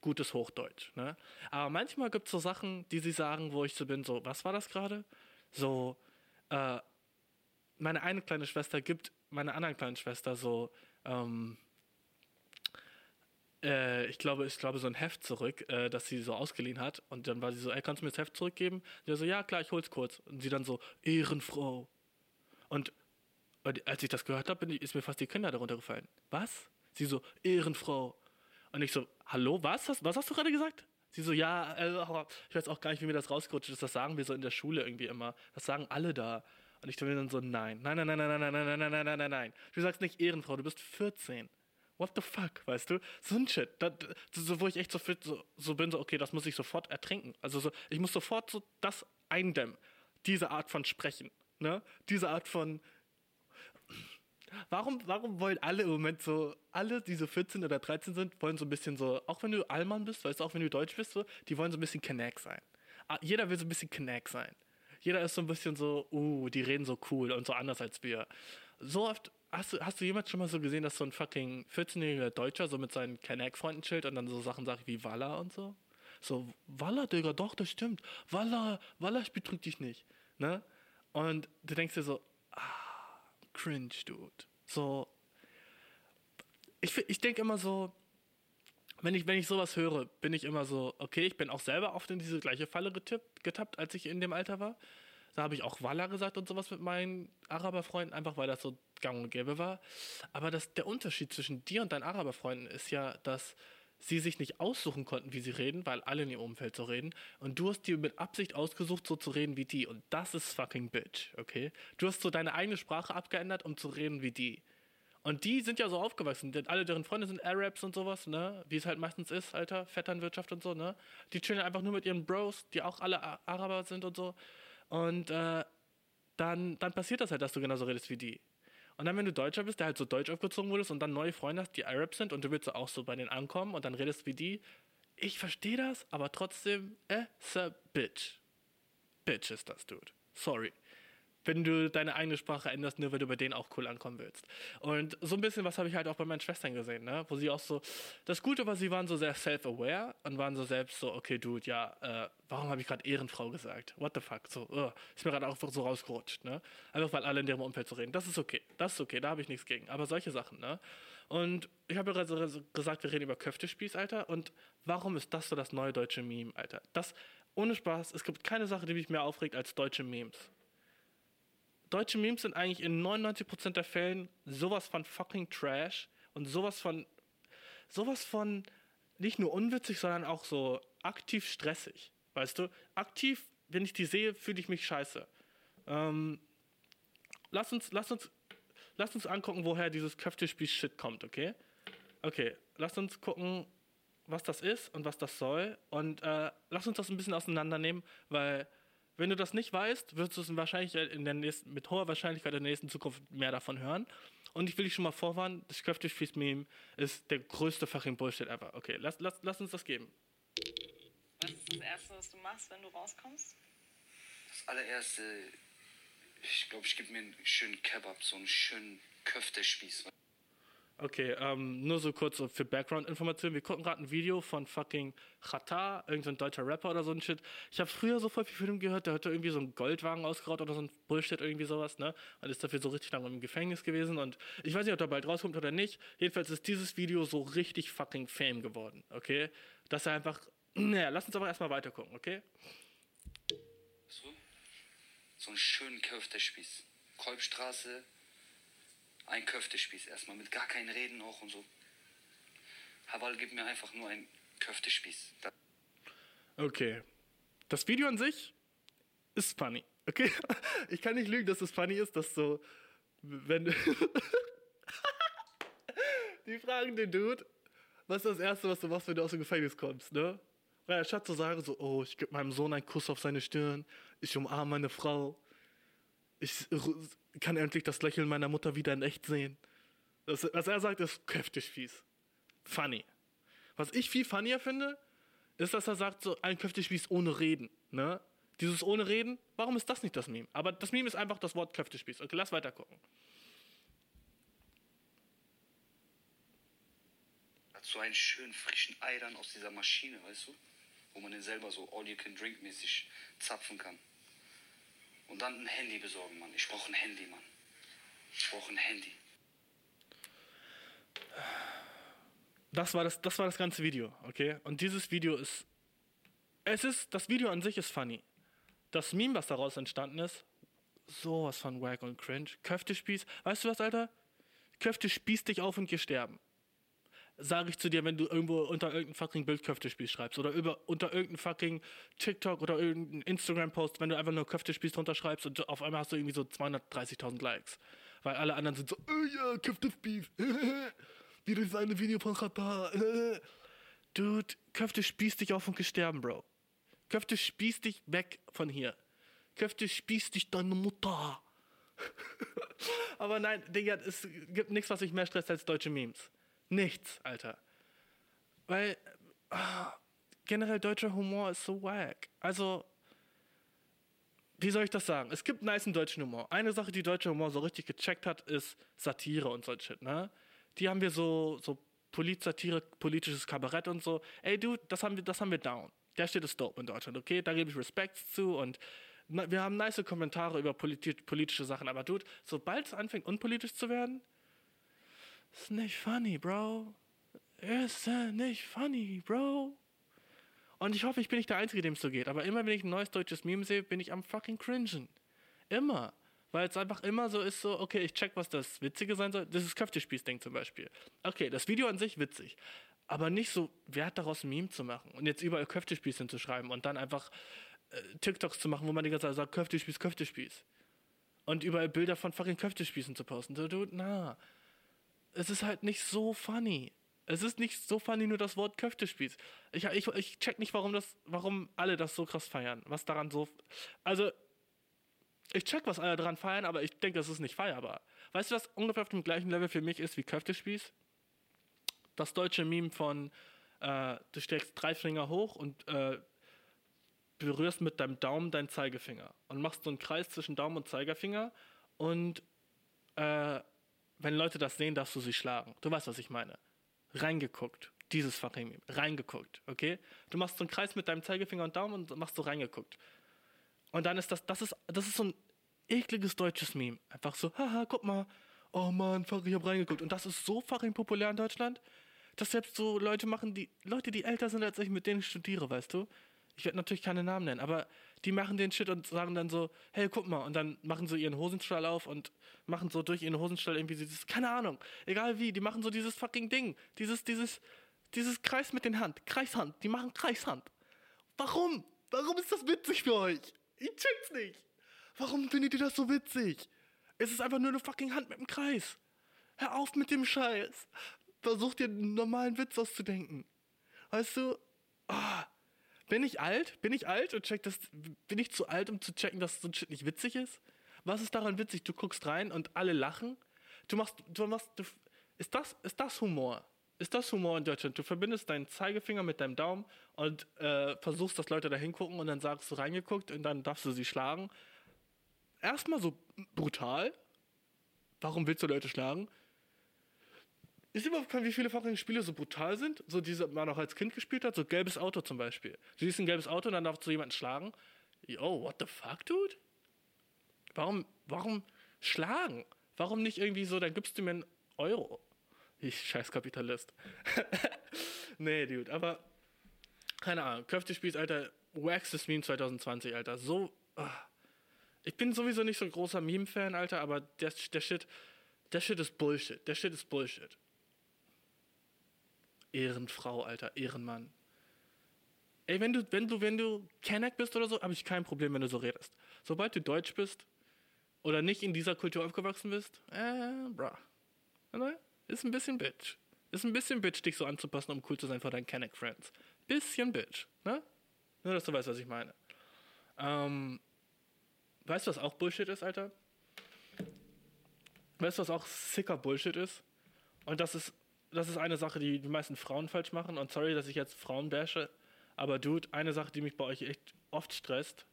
gutes Hochdeutsch, ne? Aber manchmal gibt es so Sachen, die sie sagen, wo ich so bin, so, was war das gerade? So, äh, meine eine kleine Schwester gibt meiner anderen kleinen Schwester so, ähm, äh, ich glaube, ich glaube, so ein Heft zurück, äh, das sie so ausgeliehen hat. Und dann war sie so, ey, kannst du mir das Heft zurückgeben? Und sie so, ja, klar, ich hol's kurz. Und sie dann so, Ehrenfrau. Und als ich das gehört habe, ist mir fast die Kinder darunter gefallen. Was? Sie so, Ehrenfrau. Und ich so, hallo, was? Was, was hast du gerade gesagt? Sie so, ja, äh, ich weiß auch gar nicht, wie mir das rausgerutscht ist. Das sagen wir so in der Schule irgendwie immer. Das sagen alle da. Und ich bin dann so, nein, nein, nein, nein, nein, nein, nein, nein, nein, nein, nein, nein, nein. Du sagst nicht Ehrenfrau, du bist 14 what the fuck, weißt du? So ein Shit. Das, so, wo ich echt so fit so, so, bin, so, okay, das muss ich sofort ertrinken. Also so, ich muss sofort so das eindämmen. Diese Art von Sprechen. Ne? Diese Art von. Warum, warum wollen alle im Moment so, alle, die so 14 oder 13 sind, wollen so ein bisschen so, auch wenn du Allmann bist, weißt du, auch wenn du Deutsch bist, so, die wollen so ein bisschen Connect sein. Ah, jeder will so ein bisschen Connect sein. Jeder ist so ein bisschen so, uh, die reden so cool und so anders als wir. So oft hast du, hast du jemals schon mal so gesehen, dass so ein fucking 14-jähriger Deutscher so mit seinen Connect-Freunden chillt und dann so Sachen sagt wie Walla und so? So, Walla, Digga, doch, das stimmt. Walla, Walla, ich betrüge dich nicht. Ne? Und du denkst dir so, ah, cringe, dude. So, ich, ich denke immer so, wenn ich, wenn ich sowas höre, bin ich immer so, okay, ich bin auch selber oft in diese gleiche Falle getippt, getappt, als ich in dem Alter war. Da habe ich auch Walla gesagt und sowas mit meinen Araberfreunden, einfach weil das so gang und gäbe war. Aber das, der Unterschied zwischen dir und deinen Araberfreunden ist ja, dass sie sich nicht aussuchen konnten, wie sie reden, weil alle in ihrem Umfeld so reden. Und du hast dir mit Absicht ausgesucht, so zu reden wie die. Und das ist fucking bitch, okay? Du hast so deine eigene Sprache abgeändert, um zu reden wie die. Und die sind ja so aufgewachsen, denn alle deren Freunde sind Arabs und sowas, ne? Wie es halt meistens ist, Alter, Vetternwirtschaft und so, ne? Die chillen einfach nur mit ihren Bros, die auch alle Araber sind und so. Und äh, dann, dann passiert das halt, dass du genauso redest wie die. Und dann, wenn du Deutscher bist, der halt so deutsch aufgezogen wurdest und dann neue Freunde hast, die Arab sind und du willst auch so bei denen ankommen und dann redest wie die. Ich verstehe das, aber trotzdem, äh, a bitch. Bitch ist das, Dude. Sorry wenn du deine eigene Sprache änderst, nur weil du bei denen auch cool ankommen willst. Und so ein bisschen was habe ich halt auch bei meinen Schwestern gesehen, ne? wo sie auch so, das Gute war, sie waren so sehr self-aware und waren so selbst so, okay, Dude, ja, äh, warum habe ich gerade Ehrenfrau gesagt? What the fuck? So, uh, ist mir gerade einfach so rausgerutscht, ne? Einfach weil alle in deren Umfeld zu so reden. Das ist okay, das ist okay, da habe ich nichts gegen. Aber solche Sachen, ne? Und ich habe ja gerade gesagt, wir reden über Köftespieß, Alter. Und warum ist das so das neue deutsche Meme, Alter? Das, ohne Spaß, es gibt keine Sache, die mich mehr aufregt als deutsche Memes deutsche Memes sind eigentlich in 99% der Fällen sowas von fucking Trash und sowas von sowas von nicht nur unwitzig, sondern auch so aktiv stressig. Weißt du? Aktiv, wenn ich die sehe, fühle ich mich scheiße. Ähm, lass uns, lass uns, lass uns angucken, woher dieses Köftespiel-Shit kommt, okay? Okay, lass uns gucken, was das ist und was das soll. Und äh, lass uns das ein bisschen auseinandernehmen, weil wenn du das nicht weißt, wirst du es wahrscheinlich in der nächsten, mit hoher Wahrscheinlichkeit in der nächsten Zukunft mehr davon hören. Und ich will dich schon mal vorwarnen, das Köftespieß-Meme ist der größte fucking Bullshit ever. Okay, lass, lass, lass uns das geben.
Was ist das Erste, was du machst, wenn du rauskommst?
Das allererste, ich glaube, ich gebe mir einen schönen Kebab, so einen schönen Köftespieß.
Okay, ähm, nur so kurz für Background-Informationen. Wir gucken gerade ein Video von fucking Chata, irgendein deutscher Rapper oder so ein Shit. Ich habe früher so voll viel von ihm gehört, der hatte irgendwie so einen Goldwagen ausgeraubt oder so ein Bullshit, irgendwie sowas, ne? Und ist dafür so richtig lange im Gefängnis gewesen. Und ich weiß nicht, ob er bald rauskommt oder nicht. Jedenfalls ist dieses Video so richtig fucking Fame geworden, okay? Dass er einfach. [CLEARS THROAT] Naja, lass uns aber erstmal weiter gucken, okay?
So, so einen schönen Köftespieß. Kolbstraße, ein Köftespieß erstmal, mit gar keinen Reden auch und so. Hawal gibt mir einfach nur einen Köftespieß. Das
okay. Das Video an sich ist funny. Okay? [LAUGHS] Ich kann nicht lügen, dass es funny ist, dass so, wenn. [LAUGHS] die fragen den Dude, was ist das Erste, was du machst, wenn du aus dem Gefängnis kommst, ne? Weil statt zu sagen so, oh, ich gebe meinem Sohn einen Kuss auf seine Stirn, ich umarme meine Frau, ich kann endlich das Lächeln meiner Mutter wieder in echt sehen. Das, was er sagt, ist kräftig fies. Funny. Was ich viel funnier finde, ist, dass er sagt, so ein Köftespieß ohne Reden. Ne? Dieses ohne Reden, warum ist das nicht das Meme? Aber das Meme ist einfach das Wort Köftespieß. Okay, lass weiter gucken.
Hat so einen schönen frischen Ei dann aus dieser Maschine, weißt du? Wo man den selber so all-you-can-drink-mäßig zapfen kann. Und dann ein Handy besorgen, Mann. Ich brauche ein Handy, Mann. Ich brauche ein Handy.
Das war das, das war das ganze Video, okay? Und dieses Video ist. Es ist. Das Video an sich ist funny. Das Meme, was daraus entstanden ist, sowas von wack und cringe. Köftespieß. Weißt du was, Alter? Köfte spieß dich auf und geh sterben. Sag ich zu dir, wenn du irgendwo unter irgendein fucking Bild Köftespieß schreibst oder über, unter irgendein fucking TikTok oder irgendein Instagram-Post, wenn du einfach nur Köftespieß drunter schreibst und auf einmal hast du irgendwie so 230.000 Likes. Weil alle anderen sind so, oh ja, Köftespieß. [LAUGHS] Wie das eine Video von Katar. [LAUGHS] Dude, Köfte spieß dich auf und geh sterben, Bro. Köfte spieß dich weg von hier. Köfte spieß dich deine Mutter. [LAUGHS] Aber nein, Digga, es gibt nichts, was mich mehr stresst als deutsche Memes. Nichts, Alter. Weil ah, generell deutscher Humor ist so wack. Also, wie soll ich das sagen? Es gibt niceen deutschen Humor. Eine Sache, die deutscher Humor so richtig gecheckt hat, ist Satire und so Shit, ne? Die haben wir so, so Polit-Satire, politisches Kabarett und so. Ey, du, das haben wir, das haben wir down. Der Shit ist dope in Deutschland, okay? Da gebe ich Respekt zu und wir haben nice Kommentare über politi politische Sachen, aber dude, sobald es anfängt, unpolitisch zu werden, ist nicht funny, Bro. Ist nicht funny, Bro. Und ich hoffe, ich bin nicht der Einzige, dem es so geht. Aber immer, wenn ich ein neues deutsches Meme sehe, bin ich am fucking cringen. Immer. Weil es einfach immer so ist, so, okay, ich check, was das Witzige sein soll. Das ist Köftespieß-Ding zum Beispiel. Okay, das Video an sich witzig. Aber nicht so Wert daraus, ein Meme zu machen. Und jetzt überall Köftespieß hinzuschreiben und dann einfach äh, TikToks zu machen, wo man die ganze Zeit sagt, Köftespieß, Köftespieß. Und überall Bilder von fucking Köftespießen zu posten. So, dude, na. Es ist halt nicht so funny. Es ist nicht so funny, nur das Wort Köftespieß. Ich, ich, ich check nicht, warum, das, warum alle das so krass feiern. Was daran so. Also, ich check, was alle daran feiern, aber ich denke, das ist nicht feierbar. Weißt du, was ungefähr auf dem gleichen Level für mich ist wie Köftespieß? Das deutsche Meme von, äh, du steckst drei Finger hoch und äh, berührst mit deinem Daumen deinen Zeigefinger und machst so einen Kreis zwischen Daumen und Zeigefinger und äh, wenn Leute das sehen, darfst du sie schlagen. Du weißt, was ich meine. Reingeguckt. Dieses fucking Meme. Reingeguckt, okay? Du machst so einen Kreis mit deinem Zeigefinger und Daumen und machst so reingeguckt. Und dann ist das, das ist, das ist so ein ekliges deutsches Meme. Einfach so, haha, guck mal. Oh Mann, fuck, ich hab reingeguckt. Und das ist so fucking populär in Deutschland, dass selbst so Leute machen, die, Leute, die älter sind als ich, mit denen ich studiere, weißt du? Ich werde natürlich keine Namen nennen, aber die machen den Shit und sagen dann so, hey, guck mal. Und dann machen sie ihren Hosenstall auf und machen so durch ihren Hosenstall irgendwie dieses, keine Ahnung, egal wie, die machen so dieses fucking Ding. Dieses, dieses, dieses Kreis mit den Hand, Kreishand, die machen Kreishand. Warum? Warum ist das witzig für euch? Ich check's nicht. Warum findet ihr das so witzig? Es ist einfach nur eine fucking Hand mit dem Kreis. Hör auf mit dem Scheiß. Versuch dir einen normalen Witz auszudenken. Weißt du? Ah, bin ich alt? Bin ich alt und check das? Bin ich zu alt, um zu checken, dass so ein Shit nicht witzig ist? Was ist daran witzig? Du guckst rein und alle lachen. Du machst, du machst, du, ist das, ist das Humor? Ist das Humor in Deutschland? Du verbindest deinen Zeigefinger mit deinem Daumen und äh, versuchst, dass Leute da hingucken und dann sagst du reingeguckt und dann darfst du sie schlagen. Erstmal so brutal. Warum willst du Leute schlagen? Ist dir überhaupt wie viele fucking Spiele so brutal sind? So diese man auch als Kind gespielt hat, so gelbes Auto zum Beispiel. Du siehst ein gelbes Auto und dann darfst du jemanden schlagen. Yo, what the fuck, dude? Warum, warum schlagen? Warum nicht irgendwie so, dann gibst du mir einen Euro? Ich scheiß Kapitalist. [LAUGHS] nee, dude, aber keine Ahnung. Köftespieß, Alter, wackstes Meme 2020, Alter. So. ah. Ich bin sowieso nicht so ein großer Meme-Fan, Alter, aber der, der Shit, der Shit ist Bullshit. Der Shit ist Bullshit. Ehrenfrau, Alter, Ehrenmann. Ey, wenn du, wenn du, wenn du Kenneck bist oder so, habe ich kein Problem, wenn du so redest. Sobald du Deutsch bist oder nicht in dieser Kultur aufgewachsen bist, äh, bra. Ne? Ist ein bisschen Bitch. Ist ein bisschen Bitch, dich so anzupassen, um cool zu sein vor deinen Canic Friends. Bisschen Bitch, ne? Nur, dass du weißt, was ich meine. Ähm, weißt du, was auch Bullshit ist, Alter? Weißt du, was auch sicker Bullshit ist? Und das ist, das ist eine Sache, die die meisten Frauen falsch machen. Und sorry, dass ich jetzt Frauen bashe. Aber Dude, eine Sache, die mich bei euch echt oft stresst.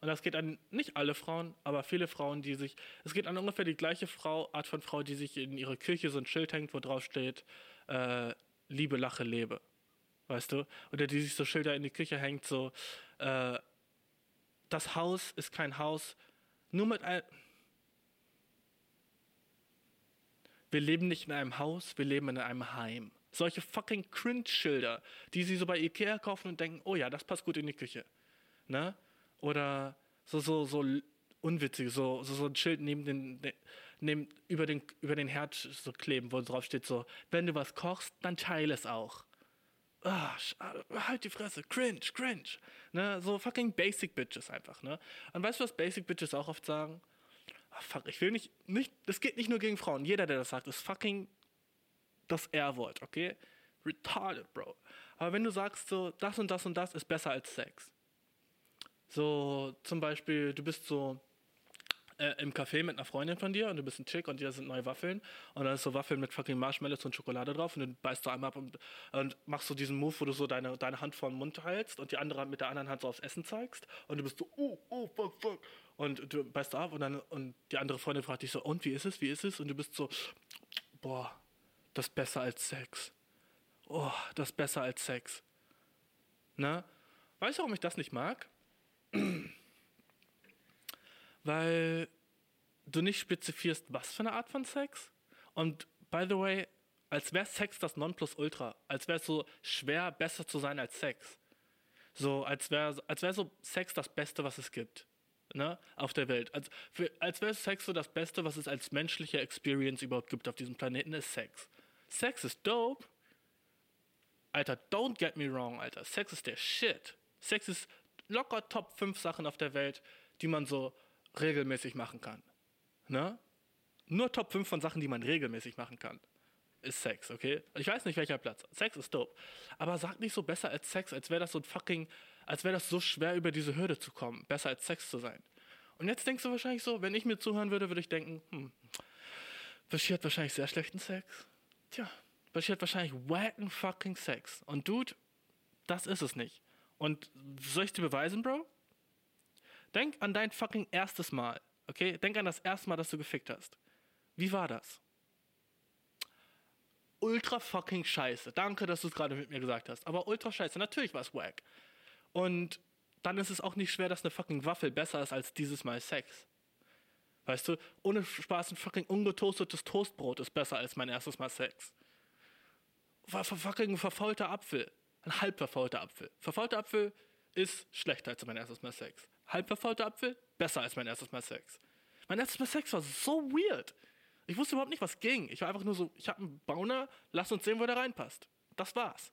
Und das geht an nicht alle Frauen, aber viele Frauen, die sich. Es geht an ungefähr die gleiche Frau, Art von Frau, die sich in ihre Kirche so ein Schild hängt, wo drauf steht, äh, Liebe, lache, lebe. Weißt du? Oder die sich so Schilder in die Küche hängt, so, äh, das Haus ist kein Haus, nur mit ein. Wir leben nicht in einem Haus, wir leben in einem Heim. Solche fucking Cringe-Schilder, die sie so bei Ikea kaufen und denken, oh ja, das passt gut in die Küche. Ne? Oder so, so, so unwitzig, so, so, so ein Schild neben den, ne- neben, über, den, über den Herd so kleben, wo drauf steht so, wenn du was kochst, dann teile es auch. Ah, ah, halt die Fresse, cringe, cringe. Ne? So fucking basic bitches einfach, ne? Und weißt du, was basic bitches auch oft sagen? Ah, fuck, ich will nicht, nicht, das geht nicht nur gegen Frauen. Jeder, der das sagt, ist fucking das R-Wort, okay? Retarded, Bro. Aber wenn du sagst so, das und das und das ist besser als Sex. So, zum Beispiel, du bist so äh, im Café mit einer Freundin von dir und du bist ein Chick und dir sind neue Waffeln und dann ist so Waffeln mit fucking Marshmallows und Schokolade drauf und du beißt so einmal ab und, und machst so diesen Move, wo du so deine, deine Hand vor den Mund hältst und die andere mit der anderen Hand so aufs Essen zeigst und du bist so, oh, oh, fuck, fuck. Und du beißt ab und dann und die andere Freundin fragt dich so, und wie ist es, wie ist es? Und du bist so, boah, das ist besser als Sex. Oh, das ist besser als Sex. Na? Weißt du, warum ich das nicht mag? [CLEARS THROAT] Weil du nicht spezifierst, was für eine Art von Sex. Und by the way, als wäre Sex das Nonplusultra. Als wäre es so schwer, besser zu sein als Sex. So, als wäre als wär so Sex das Beste, was es gibt. Ne? Auf der Welt. Als, als wäre Sex so das Beste, was es als menschliche Experience überhaupt gibt auf diesem Planeten, ist Sex. Sex ist dope. Alter, don't get me wrong, Alter. Sex ist der Shit. Sex ist locker Top 5 Sachen auf der Welt, die man so regelmäßig machen kann. Ne? Nur Top 5 von Sachen, die man regelmäßig machen kann, ist Sex, okay? Ich weiß nicht, welcher Platz. Sex ist dope. Aber sag nicht so besser als Sex, als wäre das so ein fucking, als wäre das so schwer, über diese Hürde zu kommen, besser als Sex zu sein. Und jetzt denkst du wahrscheinlich so, wenn ich mir zuhören würde, würde ich denken, hm, Bashir hat wahrscheinlich sehr schlechten Sex. Tja, Bashir hat wahrscheinlich wacken fucking Sex. Und Dude, das ist es nicht. Und soll ich dir beweisen, Bro? Denk an dein fucking erstes Mal, okay? Denk an das erste Mal, dass du gefickt hast. Wie war das? Ultra fucking scheiße. Danke, dass du es gerade mit mir gesagt hast. Aber ultra scheiße. Natürlich war es wack. Und dann ist es auch nicht schwer, dass eine fucking Waffel besser ist als dieses Mal Sex. Weißt du, ohne Spaß ein fucking ungetoastetes Toastbrot ist besser als mein erstes Mal Sex. Fucking verfaulter Apfel. Ein halb verfaulter Apfel. Verfaulter Apfel ist schlechter als mein erstes Mal Sex. Halb verfaulter Apfel besser als mein erstes Mal Sex. Mein erstes Mal Sex war so weird. Ich wusste überhaupt nicht, was ging. Ich war einfach nur so, ich habe einen Bauner, lass uns sehen, wo der reinpasst. Das war's.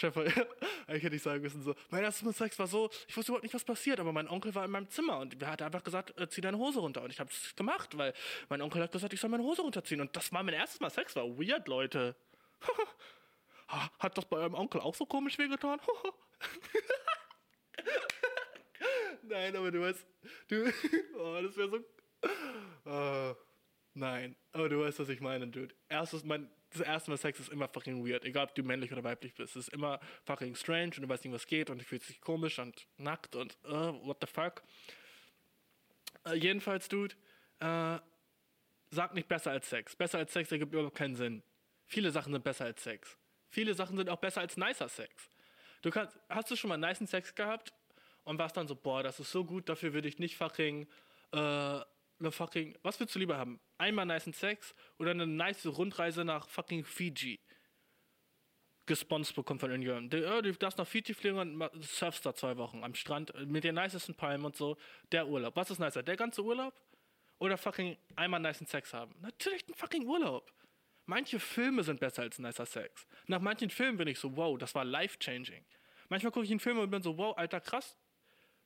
Chef, [LAUGHS] ich hätte nicht sagen müssen so, mein erstes Mal Sex war so, ich wusste überhaupt nicht, was passiert, aber mein Onkel war in meinem Zimmer und er hat einfach gesagt, äh, zieh deine Hose runter. Und ich habe es gemacht, weil mein Onkel hat gesagt, ich soll meine Hose runterziehen. Und das war mein erstes Mal Sex, war weird, Leute. [LAUGHS] Hat das bei eurem Onkel auch so komisch wehgetan? [LAUGHS] Nein, aber du weißt, du, oh, das wäre so, äh, nein, aber du weißt, was ich meine, Dude. Erstes, mein, das erste Mal Sex ist immer fucking weird, egal ob du männlich oder weiblich bist. Es ist immer fucking strange und du weißt nicht, was geht und du fühlst dich komisch und nackt und, uh, what the fuck. Äh, jedenfalls, Dude, äh, sag nicht besser als Sex. Besser als Sex ergibt überhaupt keinen Sinn. Viele Sachen sind besser als Sex. Viele Sachen sind auch besser als nicer Sex. Du kannst, hast du schon mal nicen Sex gehabt und warst dann so, boah, das ist so gut, dafür würde ich nicht fucking, eine fucking, was würdest du lieber haben? Einmal nicen Sex oder eine nice Rundreise nach fucking Fiji? Gesponsert bekommen von irgendjemandem. Du, ja, du darfst nach Fiji fliegen und surfst da zwei Wochen am Strand mit den nicesten Palmen und so. Der Urlaub. Was ist nicer? Der ganze Urlaub? Oder fucking einmal nicen Sex haben? Natürlich ein fucking Urlaub. Manche Filme sind besser als nicer Sex. Nach manchen Filmen bin ich so, wow, das war life-changing. Manchmal gucke ich einen Film und bin so, wow, alter, krass.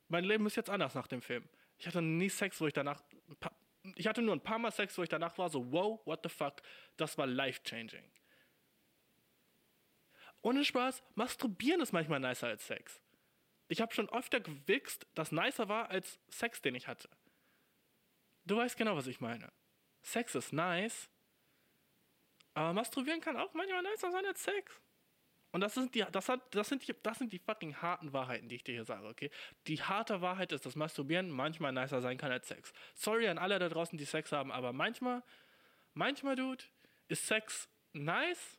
Mein Leben ist jetzt anders nach dem Film. Ich hatte nie Sex, wo ich danach. Paar- Ich hatte nur ein paar Mal Sex, wo ich danach war so, wow, what the fuck, das war life-changing. ohne Spaß, masturbieren ist manchmal nicer als Sex. Ich habe schon öfter gewichst, das nicer war als Sex, den ich hatte. Du weißt genau, was ich meine. Sex ist nice, aber masturbieren kann auch manchmal nicer sein als Sex. Und das sind die, das, hat, das, sind die, das sind die fucking harten Wahrheiten, die ich dir hier sage, okay? Die harte Wahrheit ist, dass Masturbieren manchmal nicer sein kann als Sex. Sorry an alle da draußen, die Sex haben, aber manchmal, manchmal, Dude, ist Sex nice,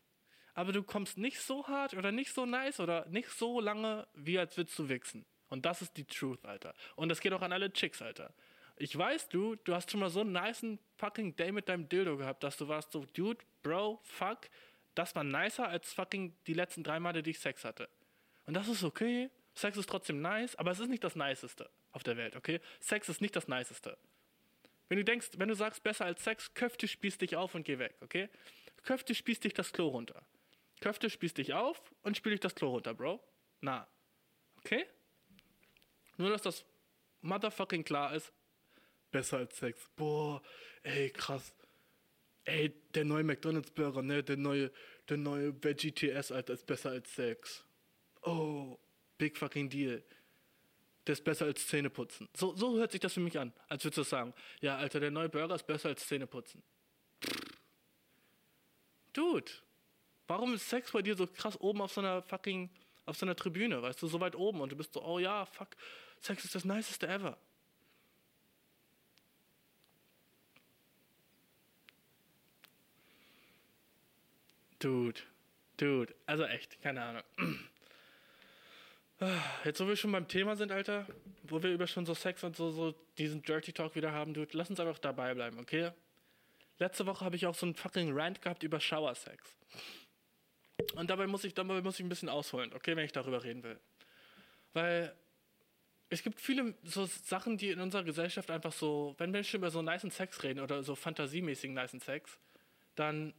aber du kommst nicht so hart oder nicht so nice oder nicht so lange, wie als würdest du wichsen. Und das ist die Truth, Alter. Und das geht auch an alle Chicks, Alter. Ich weiß, du, du hast schon mal so einen niceen fucking Day mit deinem Dildo gehabt, dass du warst so, Dude, Bro, fuck, das war nicer als fucking die letzten drei Male, die ich Sex hatte. Und das ist okay. Sex ist trotzdem nice, aber es ist nicht das Niceste auf der Welt, okay? Sex ist nicht das Niceste. Wenn du denkst, wenn du sagst, besser als Sex, Köfte spießt dich auf und geh weg, okay? Köfte spießt dich das Klo runter. Köfte spießt dich auf und spiel dich das Klo runter, Bro. Na. Okay? Nur, dass das motherfucking klar ist. Besser als Sex. Boah, ey, krass. Ey, der neue McDonalds Burger, ne? Der neue, der neue Veggie TS, Alter, ist besser als Sex. Oh, big fucking deal. Der ist besser als Zähneputzen. So, so hört sich das für mich an, als würdest du sagen, ja, Alter, der neue Burger ist besser als Zähneputzen. Dude, warum ist Sex bei dir so krass oben auf so einer fucking, auf so einer Tribüne, weißt du, so weit oben und du bist so, oh ja, fuck, Sex ist das niceste ever. Dude, dude, also echt, keine Ahnung. Jetzt, wo wir schon beim Thema sind, Alter, wo wir über schon so Sex und so, so diesen Dirty Talk wieder haben, Dude, lass uns einfach dabei bleiben, okay? Letzte Woche habe ich auch so einen fucking Rant gehabt über Shower-Sex. Und dabei muss ich, dabei muss ich ein bisschen ausholen, okay, wenn ich darüber reden will. Weil es gibt viele so Sachen, die in unserer Gesellschaft einfach so, wenn Menschen über so niceen Sex reden oder so fantasiemäßigen niceen Sex, dann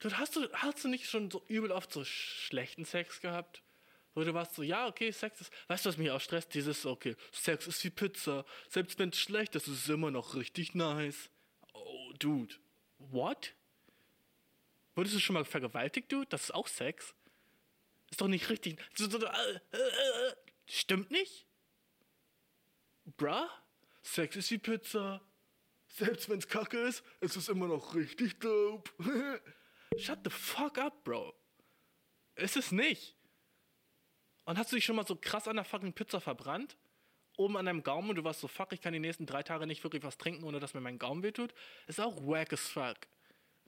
Du, hast, du, hast du nicht schon so übel oft so schlechten Sex gehabt? Wo du warst so, ja, okay, Sex ist. Weißt du, was mich auch stresst? Dieses, okay, Sex ist wie Pizza. Selbst wenn es schlecht ist, ist es immer noch richtig nice. Oh, Dude. What? Wurdest du schon mal vergewaltigt, Dude? Das ist auch Sex. Ist doch nicht richtig. Äh, äh, äh, stimmt nicht? Bruh? Sex ist wie Pizza. Selbst wenn es kacke ist, ist es immer noch richtig dope. [LAUGHS] Shut the fuck up, Bro. Ist es nicht. Und hast du dich schon mal so krass an der fucking Pizza verbrannt? Oben an deinem Gaumen und du warst so, fuck, ich kann die nächsten drei Tage nicht wirklich was trinken, ohne dass mir mein Gaumen wehtut? Ist auch wack as fuck.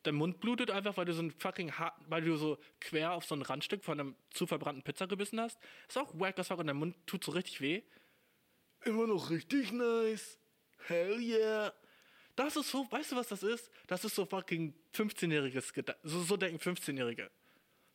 Dein Mund blutet einfach, weil du so ein fucking hart, weil du so quer auf so ein Randstück von einem zu verbrannten Pizza gebissen hast. Ist auch wack as fuck und dein Mund tut so richtig weh. Immer noch richtig nice. Hell yeah. Das ist so, weißt du, was das ist? Das ist so fucking 15-jähriges Gedanken. So, so denken 15-Jährige.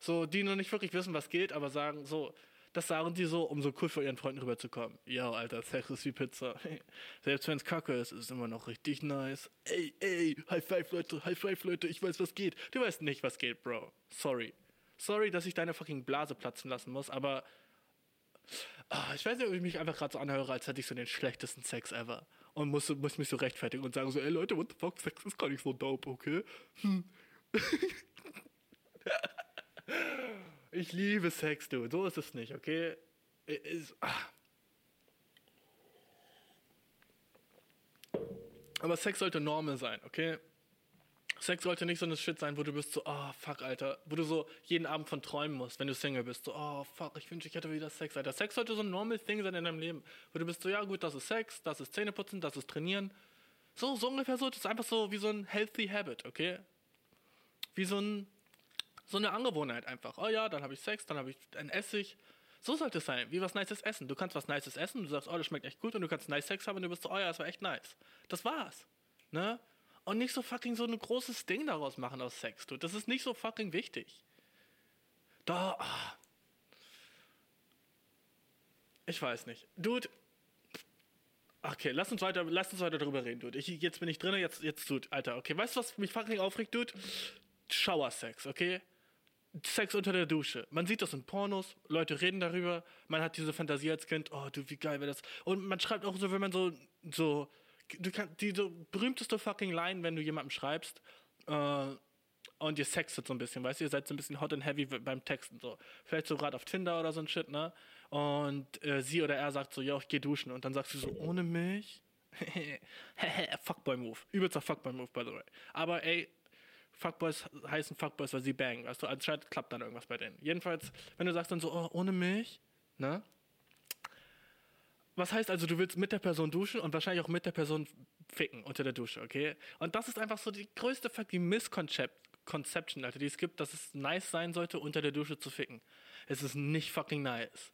So, die noch nicht wirklich wissen, was geht, aber sagen so, das sagen die so, um so cool vor ihren Freunden rüberzukommen. Ja, Alter, Sex ist wie Pizza. [LAUGHS] Selbst wenn es kacke ist, ist es immer noch richtig nice. Ey, ey, High Five, Leute, High Five, Leute, ich weiß, was geht. Du weißt nicht, was geht, Bro. Sorry. Sorry, dass ich deine fucking Blase platzen lassen muss, aber ah, ich weiß nicht, ob ich mich einfach gerade so anhöre, als hätte ich so den schlechtesten Sex ever und muss, muss mich so rechtfertigen und sagen so, ey Leute, what the fuck, Sex ist gar nicht so dope, okay? Hm. [LAUGHS] ich liebe Sex, du, so ist es nicht, okay? Ist, ah. Aber Sex sollte Normal sein, okay? Sex sollte nicht so eine Shit sein, wo du bist so, oh fuck, Alter, wo du so jeden Abend von träumen musst, wenn du Single bist. So, oh fuck, ich wünsche, ich hätte wieder Sex, Alter. Sex sollte so ein normal Thing sein in deinem Leben, wo du bist so, ja gut, das ist Sex, das ist Zähneputzen, das ist Trainieren. So, so ungefähr so, das ist einfach so wie so ein healthy habit, okay? Wie so ein, so eine Angewohnheit einfach. Oh ja, dann habe ich Sex, dann habe ich ein Essig. So sollte es sein, wie was Nices essen. Du kannst was Nices essen, du sagst, oh, das schmeckt echt gut und du kannst nice Sex haben und du bist so, oh ja, das war echt nice. Das war's. Ne? Und nicht so fucking so ein großes Ding daraus machen aus Sex, du. Das ist nicht so fucking wichtig. Da. Ah. Ich weiß nicht. Dude. Okay, lass uns weiter, lass uns weiter darüber reden, Dude. Ich, jetzt bin ich drin, jetzt, jetzt, Dude, Alter. Okay, weißt du, was mich fucking aufregt, Dude? Shower-Sex, okay? Sex unter der Dusche. Man sieht das in Pornos, Leute reden darüber, man hat diese Fantasie als Kind, oh du, wie geil wäre das. Und man schreibt auch so, wenn man so, so du kannst die berühmteste fucking Line, wenn du jemandem schreibst, äh, und ihr sextet so ein bisschen, weißt du, ihr seid so ein bisschen hot and heavy beim Texten so. Vielleicht so gerade auf Tinder oder so ein Shit, ne? Und äh, sie oder er sagt so, ja, ich geh duschen. Und dann sagst du so, ohne mich? [LAUGHS] Fuckboy-Move. Übelster Fuckboy-Move, by the way. Aber ey, Fuckboys heißen Fuckboys, weil sie bangen. Weißt du, anscheinend klappt dann irgendwas bei denen. Jedenfalls, wenn du sagst dann so, oh, ohne mich, ne? Was heißt also, du willst mit der Person duschen und wahrscheinlich auch mit der Person ficken unter der Dusche, okay? Und das ist einfach so die größte fucking Misconception, Alter, die es gibt, dass es nice sein sollte, unter der Dusche zu ficken. Es ist nicht fucking nice.